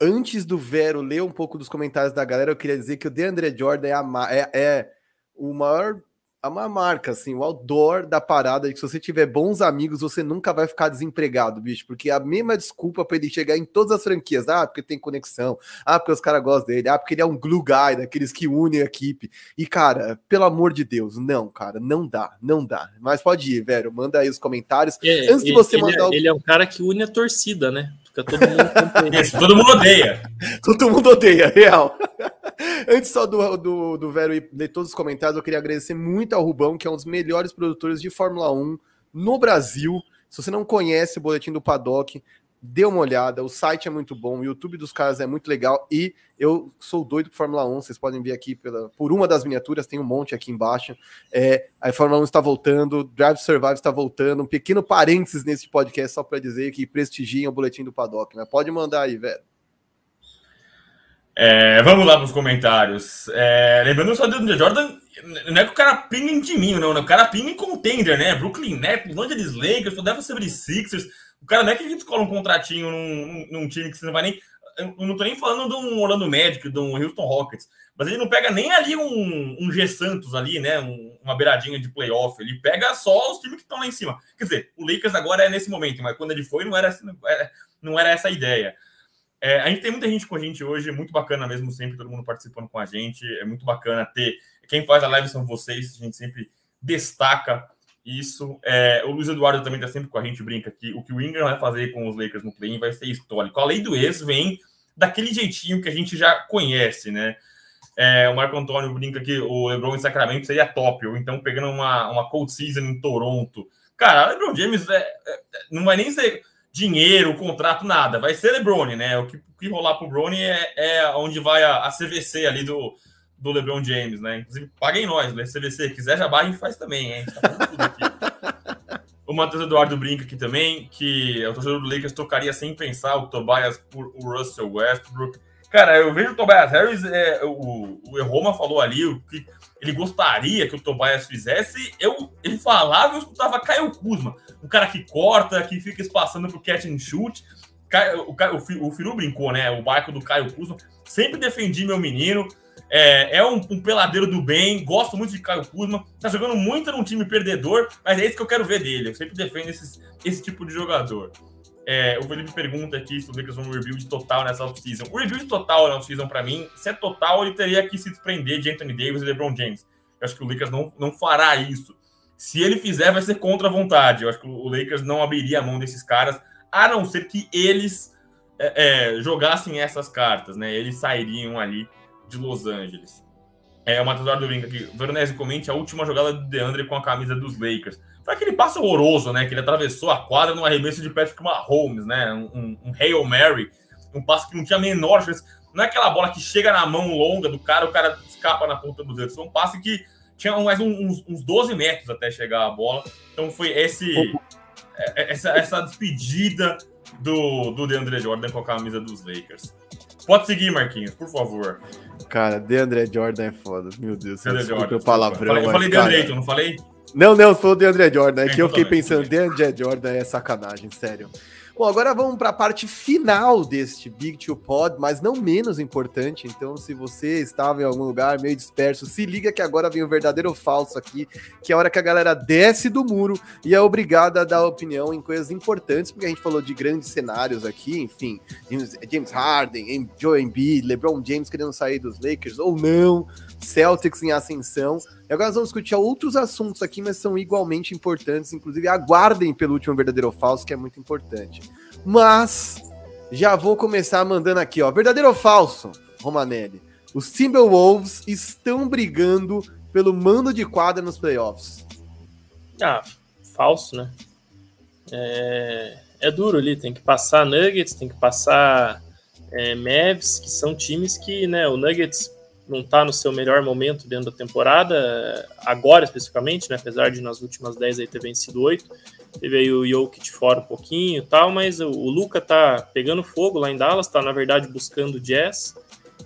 [SPEAKER 1] antes do Vero ler um pouco dos comentários da galera, eu queria dizer que o DeAndre Jordan é, a, é, é o maior é uma marca, assim, o outdoor da parada, de que se você tiver bons amigos, você nunca vai ficar desempregado, bicho, porque é a mesma desculpa para ele chegar em todas as franquias, ah, porque tem conexão, ah, porque os caras gostam dele, ah, porque ele é um glue guy, daqueles que unem a equipe, e cara, pelo amor de Deus, não, cara, não dá, não dá, mas pode ir, velho, manda aí os comentários,
[SPEAKER 2] é, antes de você ele, mandar... É, o... Ele é um cara que une a torcida, né, fica todo
[SPEAKER 3] mundo... todo mundo odeia.
[SPEAKER 1] todo mundo odeia, real. Antes só do, do, do Vero e ler todos os comentários, eu queria agradecer muito ao Rubão, que é um dos melhores produtores de Fórmula 1 no Brasil. Se você não conhece o Boletim do Paddock, dê uma olhada. O site é muito bom, o YouTube dos caras é muito legal e eu sou doido por Fórmula 1. Vocês podem ver aqui pela, por uma das miniaturas, tem um monte aqui embaixo. É, a Fórmula 1 está voltando, Drive Survive está voltando. Um pequeno parênteses nesse podcast só para dizer que prestigiem o Boletim do Paddock. Né? Pode mandar aí, velho.
[SPEAKER 3] É, vamos lá nos comentários. É, lembrando só do Jordan, não é que o cara pinga em timinho, não, né? O cara pinga em contender, né? Brooklyn Nets, Los Angeles Lakers, Philadelphia 76ers. O cara não é que a gente escola um contratinho num, num, time que você não vai nem. Eu não tô nem falando de um Orlando Magic, de um Houston Rockets, mas ele não pega nem ali um, um G Santos ali, né? Um, uma beiradinha de playoff. Ele pega só os times que estão lá em cima. Quer dizer, o Lakers agora é nesse momento, mas quando ele foi, não era, não era essa a ideia. É, a gente tem muita gente com a gente hoje, muito bacana mesmo, sempre todo mundo participando com a gente. É muito bacana ter. Quem faz a live são vocês, a gente sempre destaca isso. É, o Luiz Eduardo também está sempre com a gente, brinca que o que o Ingram vai fazer com os Lakers no play vai ser histórico. A lei do ex vem daquele jeitinho que a gente já conhece, né? É, o Marco Antônio brinca que o LeBron em Sacramento seria top, ou então pegando uma, uma cold season em Toronto. Cara, o LeBron James é, é, não vai nem ser dinheiro, contrato, nada. Vai ser LeBron, né? O que, o que rolar pro Bron é, é onde vai a, a, CVC ali do, do LeBron James, né? Inclusive, paguem nós, né? CVC. Quiser jabá, a gente faz também, hein? Tá o Matheus Eduardo brinca aqui também que o torcedor do Lakers tocaria sem pensar o Tobias por o Russell Westbrook. Cara, eu vejo o Tobias Harris, é, o, o Roma falou ali, o que ele gostaria que o Tobias fizesse, eu, ele falava e eu escutava Caio Kuzma, um cara que corta, que fica espaçando pro catch and shoot. O, o, o Firu brincou, né? O barco do Caio Kuzma. Sempre defendi meu menino. É, é um, um, peladeiro do bem. Gosto muito de Caio Kuzma. Tá jogando muito num time perdedor, mas é isso que eu quero ver dele. Eu sempre defendo esses, esse tipo de jogador. É, o Felipe pergunta aqui se o Lakers vão rebuild total nessa offseason. O rebuild total na offseason, para mim, se é total, ele teria que se desprender de Anthony Davis e LeBron James. Eu acho que o Lakers não, não fará isso. Se ele fizer, vai ser contra a vontade. Eu acho que o Lakers não abriria a mão desses caras, a não ser que eles é, é, jogassem essas cartas, né? Eles sairiam ali de Los Angeles. É, o Matheus Eduardo brinca aqui. Veronese comente a última jogada do DeAndre com a camisa dos Lakers. Foi aquele passo horroroso, né? Que ele atravessou a quadra no arremesso de Patrick Mahomes, né? Um, um, Hail Mary, um passo que não tinha a menor chance. Não é aquela bola que chega na mão longa do cara, o cara escapa na ponta do dedo. Foi um passe que tinha mais uns, uns 12 metros até chegar a bola. Então foi esse é, essa, essa despedida do, do DeAndre Jordan com a camisa dos Lakers. Pode seguir, Marquinhos, por favor.
[SPEAKER 1] Cara, DeAndre Jordan é foda. Meu Deus,
[SPEAKER 3] DeAndre Jordan, palavrão. Eu falei, DeAndre, não falei?
[SPEAKER 1] Não, não, foi o DeAndre Jordan. É que eu fiquei pensando, DeAndre Jordan é sacanagem, sério. Bom, agora vamos para a parte final deste Big Two Pod, mas não menos importante. Então, se você estava em algum lugar meio disperso, se liga que agora vem o verdadeiro ou falso aqui, que é a hora que a galera desce do muro e é obrigada a dar opinião em coisas importantes, porque a gente falou de grandes cenários aqui, enfim, James Harden, Joe Embiid, LeBron James querendo sair dos Lakers ou não, Celtics em ascensão. E agora nós vamos discutir outros assuntos aqui, mas são igualmente importantes. Inclusive, aguardem pelo último verdadeiro ou falso, que é muito importante. Mas já vou começar mandando aqui, ó. Verdadeiro ou falso, Romanelli? Os Timberwolves estão brigando pelo mando de quadra nos playoffs.
[SPEAKER 2] Ah, falso, né? É, é duro ali, tem que passar Nuggets, tem que passar é, Mavs, que são times que, né, o Nuggets não está no seu melhor momento dentro da temporada, agora especificamente, né? Apesar de nas últimas 10 aí ter vencido 8. Teve aí o Jokic fora um pouquinho e tal, mas o, o Luca tá pegando fogo lá em Dallas, tá na verdade buscando o Jazz.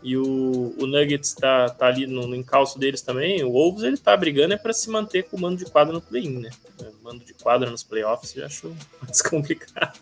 [SPEAKER 2] E o, o Nuggets tá, tá ali no, no encalço deles também. O Wolves ele tá brigando é para se manter com o mando de quadra no play-in, né? Mando de quadra nos playoffs eu acho mais complicado.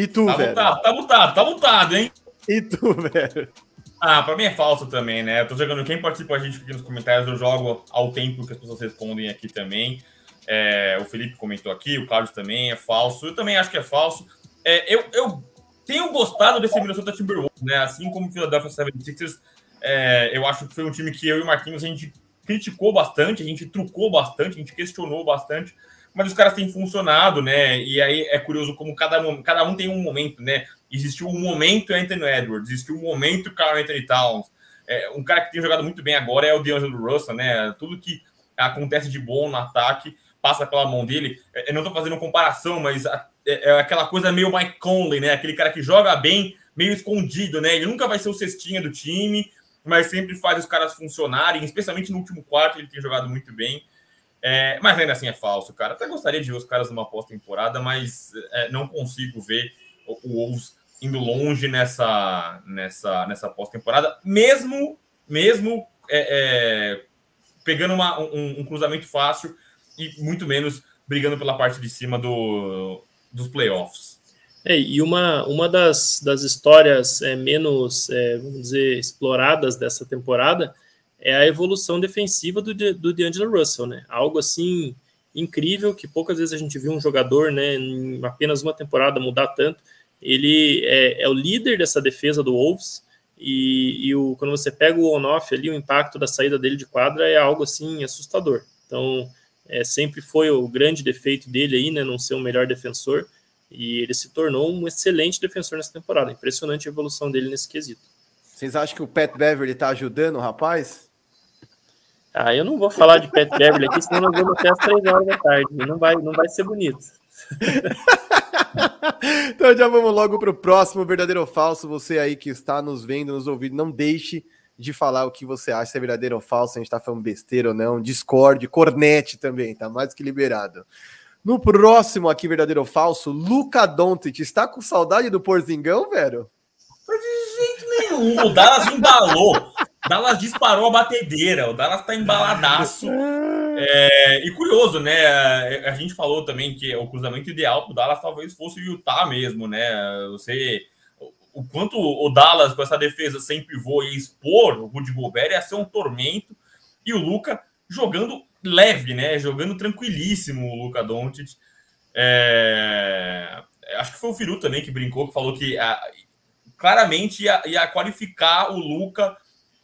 [SPEAKER 1] E tu,
[SPEAKER 3] tá
[SPEAKER 1] velho?
[SPEAKER 3] Mutado, tá mutado, tá mutado, hein?
[SPEAKER 1] E tu, velho?
[SPEAKER 3] Ah, pra mim é falso também, né? Eu tô jogando. Quem participa a gente aqui nos comentários, eu jogo ao tempo que as pessoas respondem aqui também. É, o Felipe comentou aqui, o Carlos também é falso. Eu também acho que é falso. É, eu, eu tenho gostado desse Minnesota Timberwolves, né? Assim como o Philadelphia 76ers, é, eu acho que foi um time que eu e o Marquinhos a gente criticou bastante, a gente trucou bastante, a gente questionou bastante, mas os caras têm funcionado, né? E aí é curioso como cada, cada um tem um momento, né? Existiu um momento Anthony Edwards, existiu um momento Carl Anthony Towns. É, um cara que tem jogado muito bem agora é o DeAngelo Russell, né? Tudo que acontece de bom no ataque passa pela mão dele. É, eu não estou fazendo comparação, mas é, é, aquela coisa meio Mike Conley, né? Aquele cara que joga bem, meio escondido, né? Ele nunca vai ser o cestinha do time, mas sempre faz os caras funcionarem, especialmente no último quarto, ele tem jogado muito bem. É, mas ainda assim é falso, cara. Até gostaria de ver os caras numa pós-temporada, mas é, não consigo ver o, o Wolves indo longe nessa, nessa, nessa pós-temporada, mesmo, mesmo é, é pegando uma, um, um, cruzamento fácil e muito menos brigando pela parte de cima do, dos playoffs.
[SPEAKER 2] É, e uma, uma das, das histórias é, menos, é, vamos dizer, exploradas dessa temporada é a evolução defensiva do, do DeAngelo Russell, né? Algo assim incrível que poucas vezes a gente viu um jogador, né, em apenas uma temporada mudar tanto. Ele é, é o líder dessa defesa do Wolves e, e o, quando você pega o on-off ali, o impacto da saída dele de quadra é algo assim assustador. Então, é, sempre foi o grande defeito dele aí, né, não ser o melhor defensor e ele se tornou um excelente defensor nessa temporada. Impressionante a evolução dele nesse quesito.
[SPEAKER 1] Vocês acham que o Pat Beverly está ajudando o rapaz?
[SPEAKER 2] Ah, eu não vou falar de Pat Beverly aqui, senão nós vamos até as três horas da tarde. Não vai, não vai ser bonito.
[SPEAKER 1] então já vamos logo para o próximo verdadeiro ou falso. Você aí que está nos vendo, nos ouvindo, não deixe de falar o que você acha se é verdadeiro ou falso, a gente está falando besteira ou não, Discord, cornete também, tá mais que liberado. No próximo aqui, verdadeiro ou falso, Luca Doncic está com saudade do Porzingão, velho?
[SPEAKER 3] De nenhum. O Dallas embalou. O Dallas disparou a batedeira. O Dallas tá embaladaço. É, e curioso, né? A gente falou também que o cruzamento ideal pro Dallas talvez fosse o Utah mesmo, né? Você o quanto o Dallas com essa defesa sem pivô ia expor o Rudy Gobert ia ser um tormento e o Luca jogando leve, né? Jogando tranquilíssimo o Luca Doncic. É... Acho que foi o Firu também que brincou, que falou que a... Claramente ia, ia, qualificar o Luca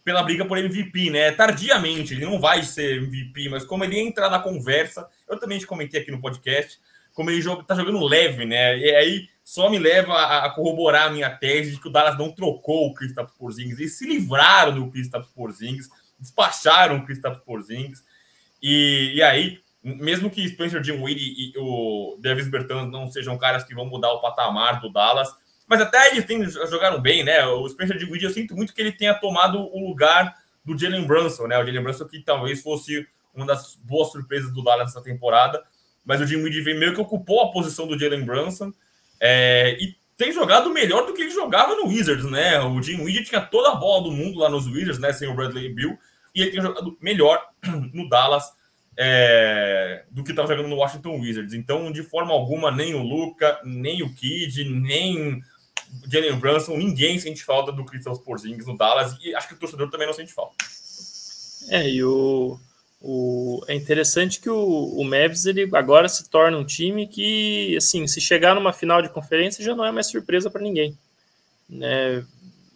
[SPEAKER 3] pela briga por MVP, né? Tardiamente, ele não vai ser MVP, mas como ele entrar na conversa, eu também te comentei aqui no podcast, como ele joga, tá jogando leve, né? E aí só me leva a, corroborar a minha tese de que o Dallas não trocou o Kristaps Porzingis, eles se livraram do Kristaps Porzingis, despacharam o Kristaps Porzingis. E, e aí, mesmo que Spencer Dinwiddie e o Davis Bertans não sejam caras que vão mudar o patamar do Dallas, mas até eles têm, jogaram bem, né? O Spencer Dinwiddie, eu sinto muito que ele tenha tomado o lugar do Jalen Brunson, né? O Jalen Brunson que talvez fosse uma das boas surpresas do Dallas nessa temporada, mas o Dinwiddie meio que ocupou a posição do Jalen Brunson é, e tem jogado melhor do que ele jogava no Wizards, né? O Dinwiddie tinha toda a bola do mundo lá nos Wizards, né? Sem o Bradley Bill e ele tem jogado melhor no Dallas é, do que estava jogando no Washington Wizards. Então, de forma alguma, nem o Luca, nem o Kid, nem Jalen Brunson, ninguém sente falta do Christopher Porzingis no Dallas e acho que o torcedor também não sente falta.
[SPEAKER 2] É, e o, o, é interessante que o, o Mavs ele agora se torna um time que, assim, se chegar numa final de conferência já não é mais surpresa para ninguém. Né?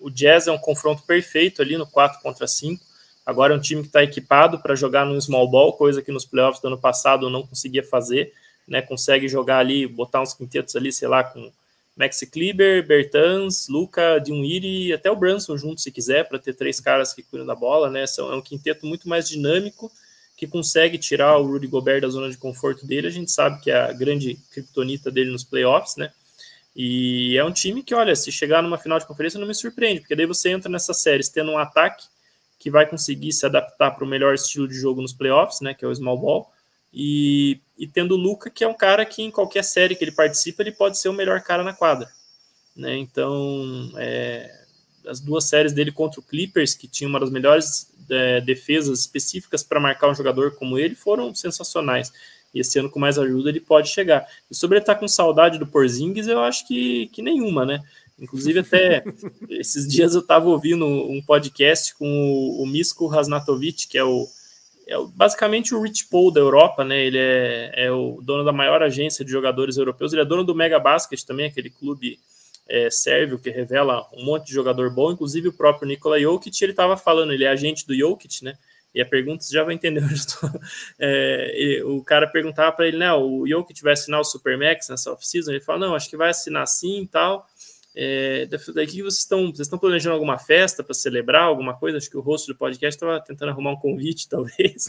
[SPEAKER 2] O Jazz é um confronto perfeito ali no 4 contra 5 Agora é um time que está equipado para jogar no small ball, coisa que nos playoffs do ano passado não conseguia fazer. Né? Consegue jogar ali, botar uns quintetos ali, sei lá, com Maxi Kleber, Bertans, Luca, Dinwiddie e até o Branson junto, se quiser, para ter três caras que cuidam da bola. Né? É um quinteto muito mais dinâmico que consegue tirar o Rudy Gobert da zona de conforto dele. A gente sabe que é a grande criptonita dele nos playoffs, né? E é um time que, olha, se chegar numa final de conferência não me surpreende, porque daí você entra nessa série tendo um ataque que vai conseguir se adaptar para o melhor estilo de jogo nos playoffs, né, que é o small ball, e, e tendo o Luca, que é um cara que em qualquer série que ele participa, ele pode ser o melhor cara na quadra. Né? Então, é, as duas séries dele contra o Clippers, que tinha uma das melhores é, defesas específicas para marcar um jogador como ele, foram sensacionais. E esse ano, com mais ajuda, ele pode chegar. E sobre ele estar tá com saudade do Porzingis, eu acho que, que nenhuma, né? Inclusive, até esses dias eu estava ouvindo um podcast com o, o Misko Rasnatovic, que é o, é basicamente o Rich Paul da Europa, né? Ele é, é, o dono da maior agência de jogadores europeus. Ele é dono do Mega Basket também, aquele clube é, sérvio que revela um monte de jogador bom, inclusive o próprio Nikola Jokic. Ele estava falando, ele é agente do Jokic, né? E a pergunta você já vai entender onde estou. É, o cara perguntava para ele, né? O Jokic vai assinar o Supermax nessa off-season? Ele fala, não, acho que vai assinar sim e tal. É, daqui vocês estão, vocês estão planejando alguma festa para celebrar alguma coisa? Acho que o host do podcast estava tentando arrumar um convite, talvez.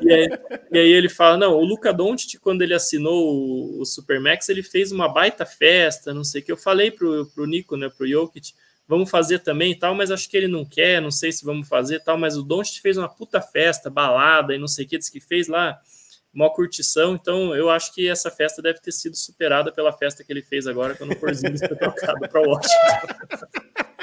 [SPEAKER 2] e, aí, e, aí, ele fala: não, o Luca Doncic, quando ele assinou o, o Supermax, ele fez uma baita festa, não sei o que. Eu falei pro, pro Nico, né, pro Jokic, vamos fazer também e tal, mas acho que ele não quer, não sei se vamos fazer tal, mas o Doncic fez uma puta festa, balada e não sei o que, disse que fez lá uma curtição, então eu acho que essa festa deve ter sido superada pela festa que ele fez agora quando o Porzingis foi trocado para Washington.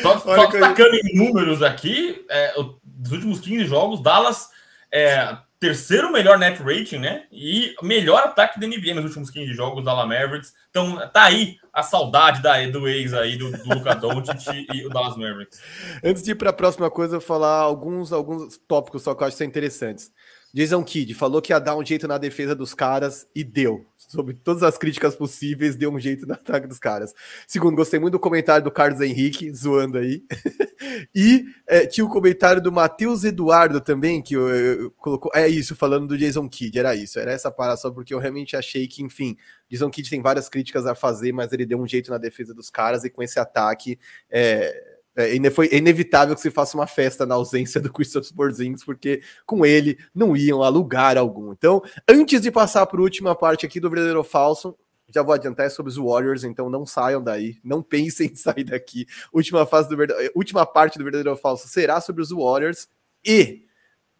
[SPEAKER 3] Só, só destacando em números aqui, é, dos últimos 15 jogos, Dallas é terceiro melhor net rating, né? E melhor ataque da NBA nos últimos 15 jogos, Dallas Mavericks. Então tá aí a saudade da, do ex aí, do, do Luka Doncic e o Dallas Mavericks.
[SPEAKER 1] Antes de ir para a próxima coisa, eu vou falar alguns, alguns tópicos só que eu acho que são interessantes. Jason Kidd falou que ia dar um jeito na defesa dos caras e deu. Sobre todas as críticas possíveis, deu um jeito no ataque dos caras. Segundo, gostei muito do comentário do Carlos Henrique, zoando aí. e é, tinha o comentário do Matheus Eduardo também, que eu, eu, colocou. É isso, falando do Jason Kidd, era isso. Era essa parada só porque eu realmente achei que, enfim, Jason Kidd tem várias críticas a fazer, mas ele deu um jeito na defesa dos caras e com esse ataque. É, é, foi inevitável que se faça uma festa na ausência do Christopher Porzingis, porque com ele não iam a lugar algum. Então, antes de passar para a última parte aqui do verdadeiro falso, já vou adiantar é sobre os Warriors, então não saiam daí, não pensem em sair daqui. Última fase do última parte do verdadeiro ou falso será sobre os Warriors e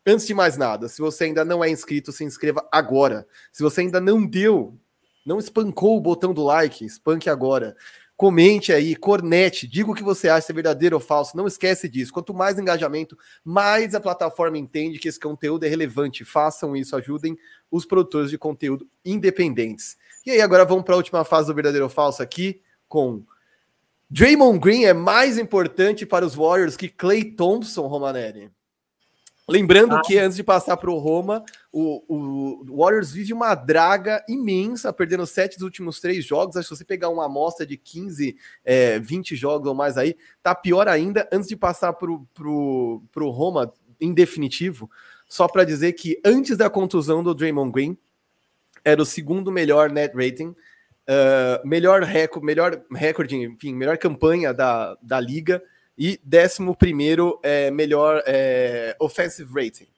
[SPEAKER 1] antes de mais nada, se você ainda não é inscrito, se inscreva agora. Se você ainda não deu, não espancou o botão do like, espanque agora. Comente aí, cornete, diga o que você acha, se é verdadeiro ou falso. Não esquece disso. Quanto mais engajamento, mais a plataforma entende que esse conteúdo é relevante. Façam isso, ajudem os produtores de conteúdo independentes. E aí, agora vamos para a última fase do verdadeiro ou falso aqui, com Draymond Green é mais importante para os Warriors que Clay Thompson, Romanelli. Lembrando ah. que antes de passar para o Roma, o, Warriors vive uma draga imensa, perdendo sete dos últimos três jogos. Acho que se você pegar uma amostra de 15, é, 20 jogos ou mais aí, tá pior ainda. Antes de passar para o Roma, em definitivo, só para dizer que antes da contusão do Draymond Green, era o segundo melhor net rating, uh, melhor recorde, melhor recorde, enfim, melhor campanha da, da liga e 11 é, melhor é, offensive rating.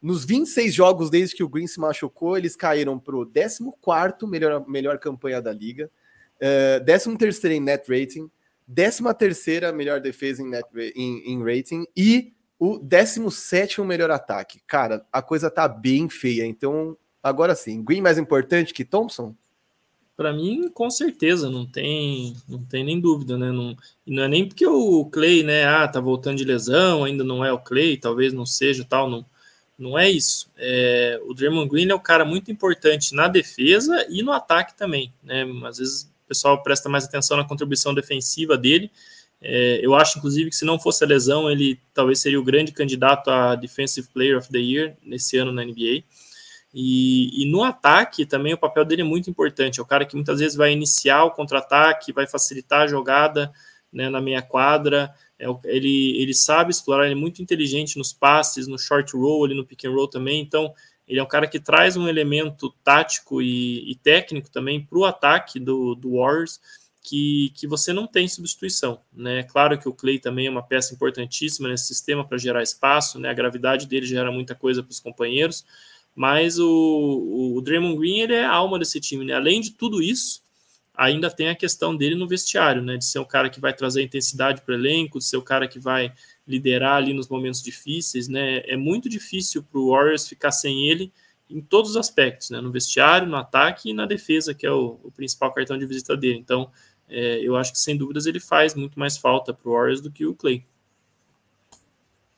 [SPEAKER 1] Nos 26 jogos desde que o Green se machucou, eles caíram para o 14 melhor, melhor campanha da liga, é, 13 em net rating, 13 melhor defesa em, net, em, em rating e o 17 melhor ataque. Cara, a coisa tá bem feia. Então, agora sim, Green mais importante que Thompson?
[SPEAKER 2] Para mim, com certeza, não tem, não tem nem dúvida, né? Não, não é nem porque o Clay, né, ah, tá voltando de lesão, ainda não é o Clay, talvez não seja tal, não, não é isso. É, o Draymond Green é um cara muito importante na defesa e no ataque também, né? Às vezes o pessoal presta mais atenção na contribuição defensiva dele. É, eu acho, inclusive, que se não fosse a lesão, ele talvez seria o grande candidato a Defensive Player of the Year nesse ano na NBA. E, e, no ataque também o papel dele é muito importante. É o cara que muitas vezes vai iniciar o contra-ataque, vai facilitar a jogada né, na meia quadra. É, ele, ele sabe explorar, ele é muito inteligente nos passes, no short roll, ali no pick and roll também. Então, ele é um cara que traz um elemento tático e, e técnico também para o ataque do, do Warriors que, que você não tem substituição. Né? Claro que o Clay também é uma peça importantíssima nesse sistema para gerar espaço, né? a gravidade dele gera muita coisa para os companheiros mas o, o Draymond Green ele é a alma desse time, né? Além de tudo isso, ainda tem a questão dele no vestiário, né? De ser o cara que vai trazer intensidade para o elenco, de ser o cara que vai liderar ali nos momentos difíceis, né? É muito difícil para o Warriors ficar sem ele em todos os aspectos, né? No vestiário, no ataque e na defesa, que é o, o principal cartão de visita dele. Então, é, eu acho que sem dúvidas ele faz muito mais falta para o Warriors do que o Clay.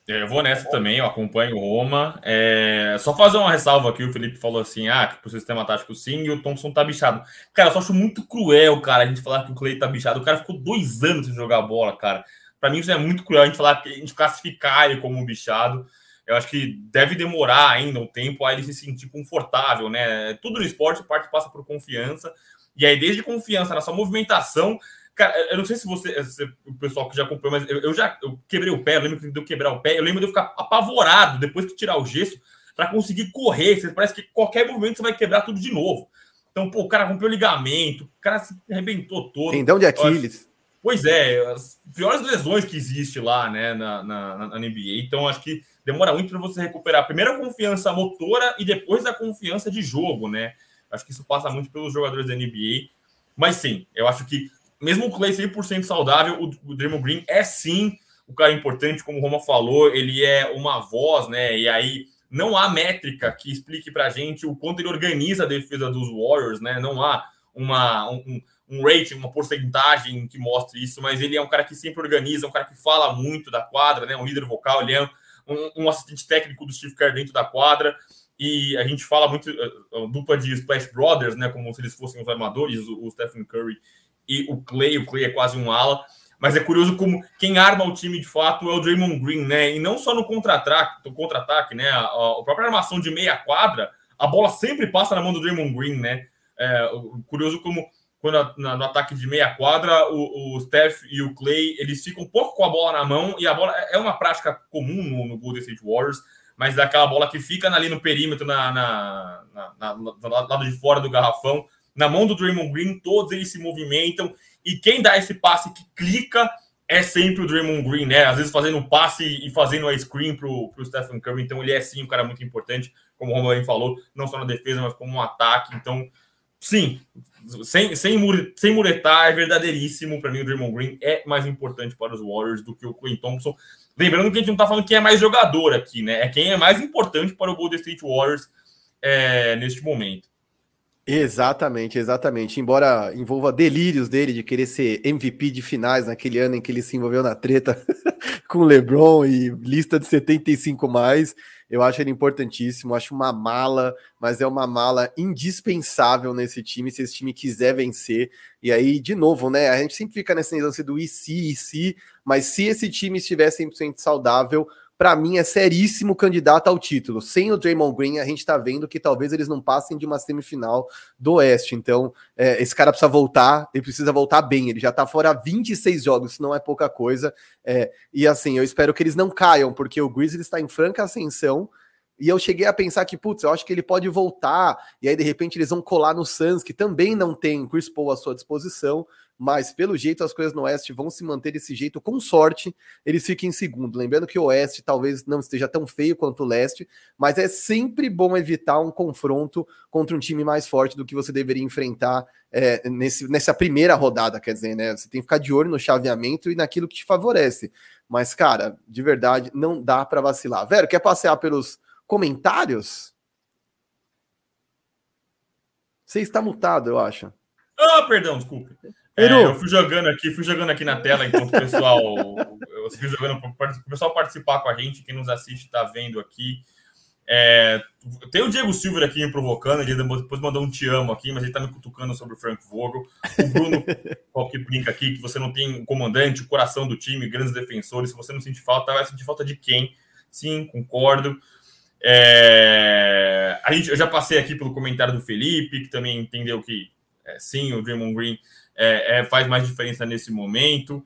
[SPEAKER 3] Eu vou nessa também, eu acompanho o Roma. É, só fazer uma ressalva aqui, o Felipe falou assim: ah, que pro sistema tático sim, e o Thompson tá bichado. Cara, eu só acho muito cruel, cara, a gente falar que o Clay tá bichado. O cara ficou dois anos sem jogar bola, cara. Para mim, isso é muito cruel a gente falar que a gente classificar ele como bichado. Eu acho que deve demorar ainda um tempo a ele se sentir confortável, né? Tudo no esporte, parte passa por confiança. E aí, desde confiança na sua movimentação, Cara, eu não sei se você, se o pessoal que já acompanhou, mas eu, eu já eu quebrei o pé, eu lembro que deu quebrar o pé, eu lembro de eu ficar apavorado depois que tirar o gesso para conseguir correr. Você, parece que qualquer movimento você vai quebrar tudo de novo. Então, pô, o cara rompeu o ligamento, o cara se arrebentou todo.
[SPEAKER 1] Tendão de Aquiles.
[SPEAKER 3] Pois é, as piores lesões que existe lá, né, na, na, na NBA. Então, acho que demora muito para você recuperar primeiro a confiança motora e depois a confiança de jogo, né? Acho que isso passa muito pelos jogadores da NBA. Mas sim, eu acho que mesmo o Clay 100% saudável, o, Draymond Green é sim o cara importante, como o Roma falou, ele é uma voz, né? E aí não há métrica que explique pra gente o quanto ele organiza a defesa dos Warriors, né? Não há uma, um, um rating, uma porcentagem que mostre isso, mas ele é um cara que sempre organiza, um cara que fala muito da quadra, né? Um líder vocal, ele é um, um assistente técnico do Steve Kerr dentro da quadra. E a gente fala muito uh, dupla de Splash Brothers, né? Como se eles fossem os armadores, o Stephen Curry e o Clay. O Clay é quase um ala. Mas é curioso como quem arma o time de fato é o Draymond Green, né? E não só no contra-ataque, contra-ataque, né? A, a, própria armação de meia quadra, a bola sempre passa na mão do Draymond Green, né? É, curioso como quando a, na, no ataque de meia quadra, o, o, Steph e o Clay eles ficam um pouco com a bola na mão e a bola é, é uma prática comum no, no Golden State Warriors, mas daquela bola que fica ali no perímetro, na, na, na, no lado de fora do garrafão, na mão do Draymond Green, todos eles se movimentam e quem dá esse passe que clica é sempre o Draymond Green, né? Às vezes fazendo um passe e fazendo a screen pro, pro Stephen Curry, então ele é sim um cara muito importante, como o Romulo falou, não só na defesa, mas como um ataque. Então, sim, sem, sem, sem muretar, é verdadeiríssimo. Para mim, o Draymond Green é mais importante para os Warriors do que o Clay Thompson. Lembrando que a gente não está falando quem é mais jogador aqui, né? É quem é mais importante para o Golden State Warriors é, neste momento.
[SPEAKER 1] Exatamente, exatamente. Embora envolva delírios dele de querer ser MVP de finais naquele ano em que ele se envolveu na treta com LeBron e lista de 75 mais, eu acho ele importantíssimo, acho uma mala, mas é uma mala indispensável nesse time se esse time quiser vencer. E aí, de novo, né? A gente sempre fica nessa lance do e se, e se, mas se esse time estiver 100% saudável, para mim, é seríssimo candidato ao título. Sem o Draymond Green, a gente está vendo que talvez eles não passem de uma semifinal do Oeste. Então, é, esse cara precisa voltar, ele precisa voltar bem. Ele já está fora 26 jogos, isso não é pouca coisa. É, e assim, eu espero que eles não caiam, porque o Grizzlies está em franca ascensão. E eu cheguei a pensar que, putz, eu acho que ele pode voltar, e aí de repente eles vão colar no Suns, que também não tem Chris Paul à sua disposição mas pelo jeito as coisas no Oeste vão se manter desse jeito, com sorte, eles ficam em segundo. Lembrando que o Oeste talvez não esteja tão feio quanto o Leste, mas é sempre bom evitar um confronto contra um time mais forte do que você deveria enfrentar é, nesse, nessa primeira rodada, quer dizer, né? Você tem que ficar de olho no chaveamento e naquilo que te favorece. Mas, cara, de verdade, não dá para vacilar. Vero, quer passear pelos comentários? Você está mutado, eu acho.
[SPEAKER 3] Ah, perdão, desculpa. É, eu fui jogando aqui, fui jogando aqui na tela enquanto o pessoal. eu fui jogando para o pessoal participar com a gente. Quem nos assiste está vendo aqui. É, tem o Diego Silver aqui me provocando, ele depois mandou um te amo aqui, mas ele tá me cutucando sobre o Frank Vogel. O Bruno, qual que brinca aqui, que você não tem um comandante, o coração do time, grandes defensores, se você não sente falta, vai sentir falta de quem? Sim, concordo. É, a gente, eu já passei aqui pelo comentário do Felipe, que também entendeu que é, sim, o Draymond Green é, é, faz mais diferença nesse momento.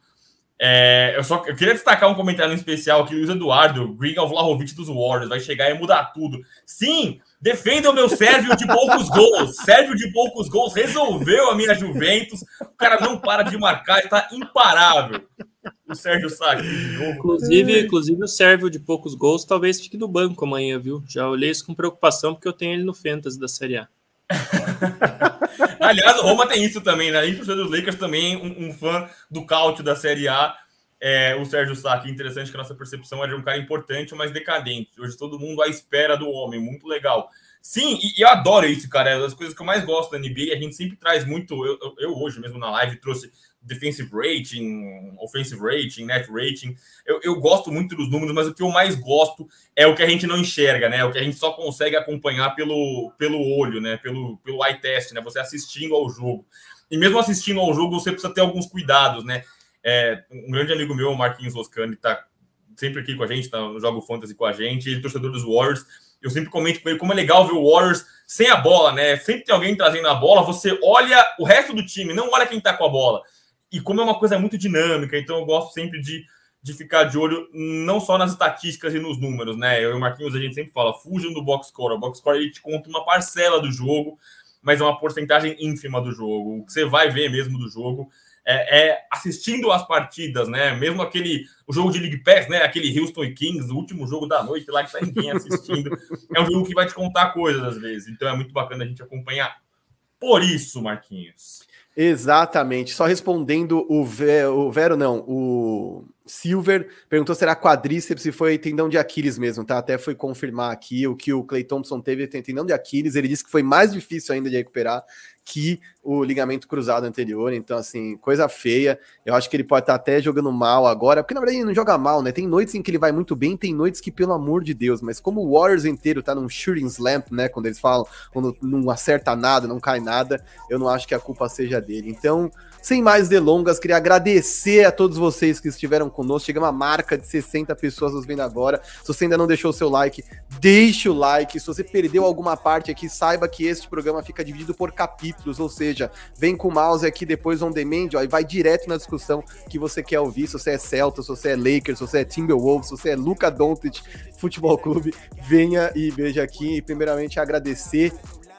[SPEAKER 3] É, eu só eu queria destacar um comentário especial que o Luiz Eduardo, Green o Vlahovic dos Warriors, vai chegar e mudar tudo. Sim, defenda o meu Sérvio de poucos gols. Sérvio de poucos gols resolveu a minha Juventus. O cara não para de marcar, está imparável. O Sérgio Sá
[SPEAKER 2] Inclusive, inclusive, o Sérvio de poucos gols talvez fique no banco amanhã, viu? Já olhei isso com preocupação porque eu tenho ele no Fantasy da Série A.
[SPEAKER 3] Aliás, o Roma tem isso também, né? E dos Lakers também, um, um, fã do cálcio da Série A. É, o Sérgio Sá, interessante que a nossa percepção era de um cara importante, mas decadente. Hoje todo mundo à espera do homem, muito legal. Sim, e, eu adoro isso, cara. É uma das coisas que eu mais gosto da NBA. A gente sempre traz muito. Eu, eu, eu hoje mesmo na live trouxe defensive rating, offensive rating, net rating. Eu, eu, gosto muito dos números, mas o que eu mais gosto é o que a gente não enxerga, né? O que a gente só consegue acompanhar pelo, pelo olho, né? Pelo, pelo eye test, né? Você assistindo ao jogo. E mesmo assistindo ao jogo, você precisa ter alguns cuidados, né? É, um grande amigo meu, Marquinhos Roscani, tá sempre aqui com a gente, tá no Jogo Fantasy com a gente, ele é torcedor dos Warriors. Eu sempre comento com ele como é legal ver o Warriors sem a bola, né? Sempre tem alguém trazendo a bola, você olha o resto do time, não olha quem tá com a bola e como é uma coisa muito dinâmica, então eu gosto sempre de, de ficar de olho não só nas estatísticas e nos números, né? Eu e o Marquinhos, a gente sempre fala, fujam do box score. O box score ele te conta uma parcela do jogo, mas é uma porcentagem ínfima do jogo. O que você vai ver mesmo do jogo é, é, assistindo as partidas, né? Mesmo aquele o jogo de League Pass, né? Aquele Houston e Kings, o último jogo da noite lá que tá ninguém assistindo. é um jogo que vai te contar coisas às vezes. Então é muito bacana a gente acompanhar. Por isso, Marquinhos.
[SPEAKER 1] Exatamente. Só respondendo o, Ve o Vero, não, o Silver perguntou se era quadríceps e foi tendão de Aquiles mesmo, tá? Até foi confirmar aqui o que o Clay Thompson teve tendão de Aquiles. Ele disse que foi mais difícil ainda de recuperar que o ligamento cruzado anterior. Então, assim, coisa feia. Eu acho que ele pode estar até jogando mal agora, porque na verdade ele não joga mal, né? Tem noites em que ele vai muito bem, tem noites que, pelo amor de Deus, mas como o Warriors inteiro tá num shooting slam, né? Quando eles falam, quando não acerta nada, não cai nada, eu não acho que a culpa seja dele. Então, sem mais delongas, queria agradecer a todos vocês que estiveram conosco. Chegamos a marca de 60 pessoas nos vendo agora. Se você ainda não deixou o seu like, deixe o like. Se você perdeu alguma parte aqui, saiba que este programa fica dividido por capítulos, ou seja, vem com o mouse aqui depois on demand ó, e vai direto na discussão que você quer ouvir. Se você é Celta, se você é Lakers, se você é Timberwolves, se você é Luca Doncic Futebol Clube, venha e veja aqui. E primeiramente agradecer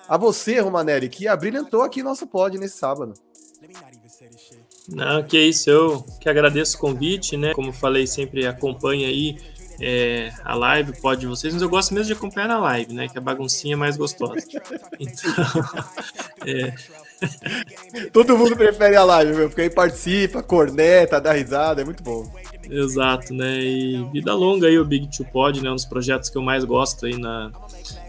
[SPEAKER 1] a você, Romanelli, que abrilhantou aqui nosso pod nesse sábado.
[SPEAKER 2] Não, que isso, eu que agradeço o convite, né? Como falei, sempre acompanha aí é, a live, pode vocês, mas eu gosto mesmo de acompanhar na live, né? Que a baguncinha é mais gostosa. Então,
[SPEAKER 1] é... Todo mundo prefere a live, meu, porque aí participa, corneta, dá risada, é muito bom.
[SPEAKER 2] Exato, né? E vida longa aí o Big Two Pod, né? Um dos projetos que eu mais gosto aí na,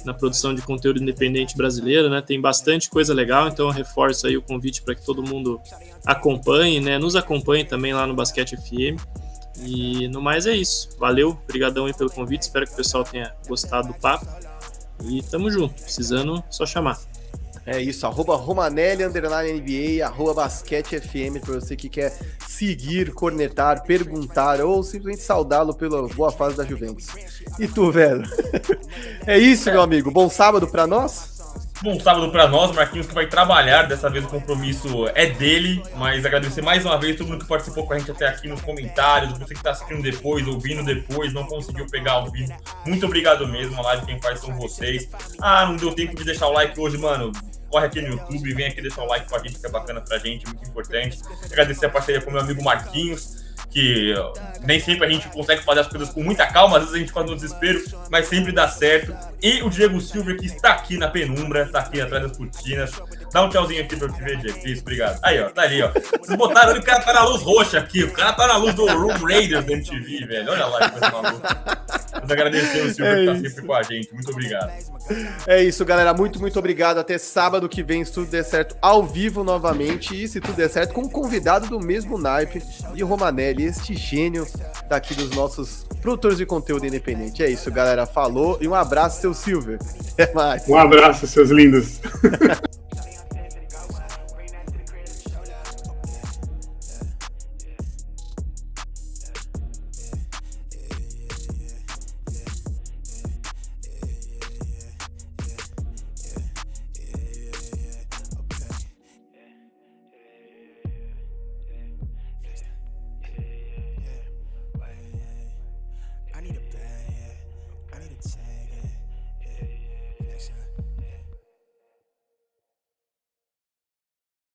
[SPEAKER 2] na produção de conteúdo independente brasileiro, né? Tem bastante coisa legal, então eu reforço aí o convite para que todo mundo acompanhe, né? Nos acompanhe também lá no Basquete FM. E no mais é isso. Valeu, obrigadão aí pelo convite. Espero que o pessoal tenha gostado do papo. E tamo junto. Precisando, só chamar.
[SPEAKER 1] É isso, arroba Romanelli, underline NBA, arroba Basquete FM, para você que quer seguir, cornetar, perguntar ou simplesmente saudá-lo pela boa fase da Juventus. E tu, velho? é isso, meu amigo. Bom sábado para nós?
[SPEAKER 3] Bom sábado para nós, Marquinhos que vai trabalhar. Dessa vez o compromisso é dele, mas agradecer mais uma vez todo mundo que participou com a gente até aqui nos comentários, você que está assistindo depois, ouvindo depois, não conseguiu pegar ao vivo. Muito obrigado mesmo. A live quem faz são vocês. Ah, não deu tempo de deixar o like hoje, mano corre aqui no YouTube, vem aqui deixar o like com a gente, que é bacana pra gente, muito importante. Agradecer a parceria com meu amigo Marquinhos, que nem sempre a gente consegue fazer as coisas com muita calma, às vezes a gente faz no desespero, mas sempre dá certo. E o Diego Silva, que está aqui na penumbra, está aqui atrás das cortinas. Dá um tchauzinho aqui pra eu te ver, Diego. Isso, obrigado. Aí, ó, tá ali, ó. Vocês botaram ali, o cara tá na luz roxa aqui. O cara tá na luz do Room Raiders da MTV, velho. Olha lá que coisa maluca. Mas agradecer o Silva é que tá sempre com a gente. Muito obrigado.
[SPEAKER 1] É isso, galera. Muito, muito obrigado. Até sábado que vem, se tudo der certo, ao vivo novamente. E se tudo der certo, com um convidado do mesmo naipe de Romanelli, este gênio daqui dos nossos produtores de conteúdo independente. É isso, galera. Falou e um abraço, seu Silver.
[SPEAKER 4] Até mais. Um abraço, seus lindos.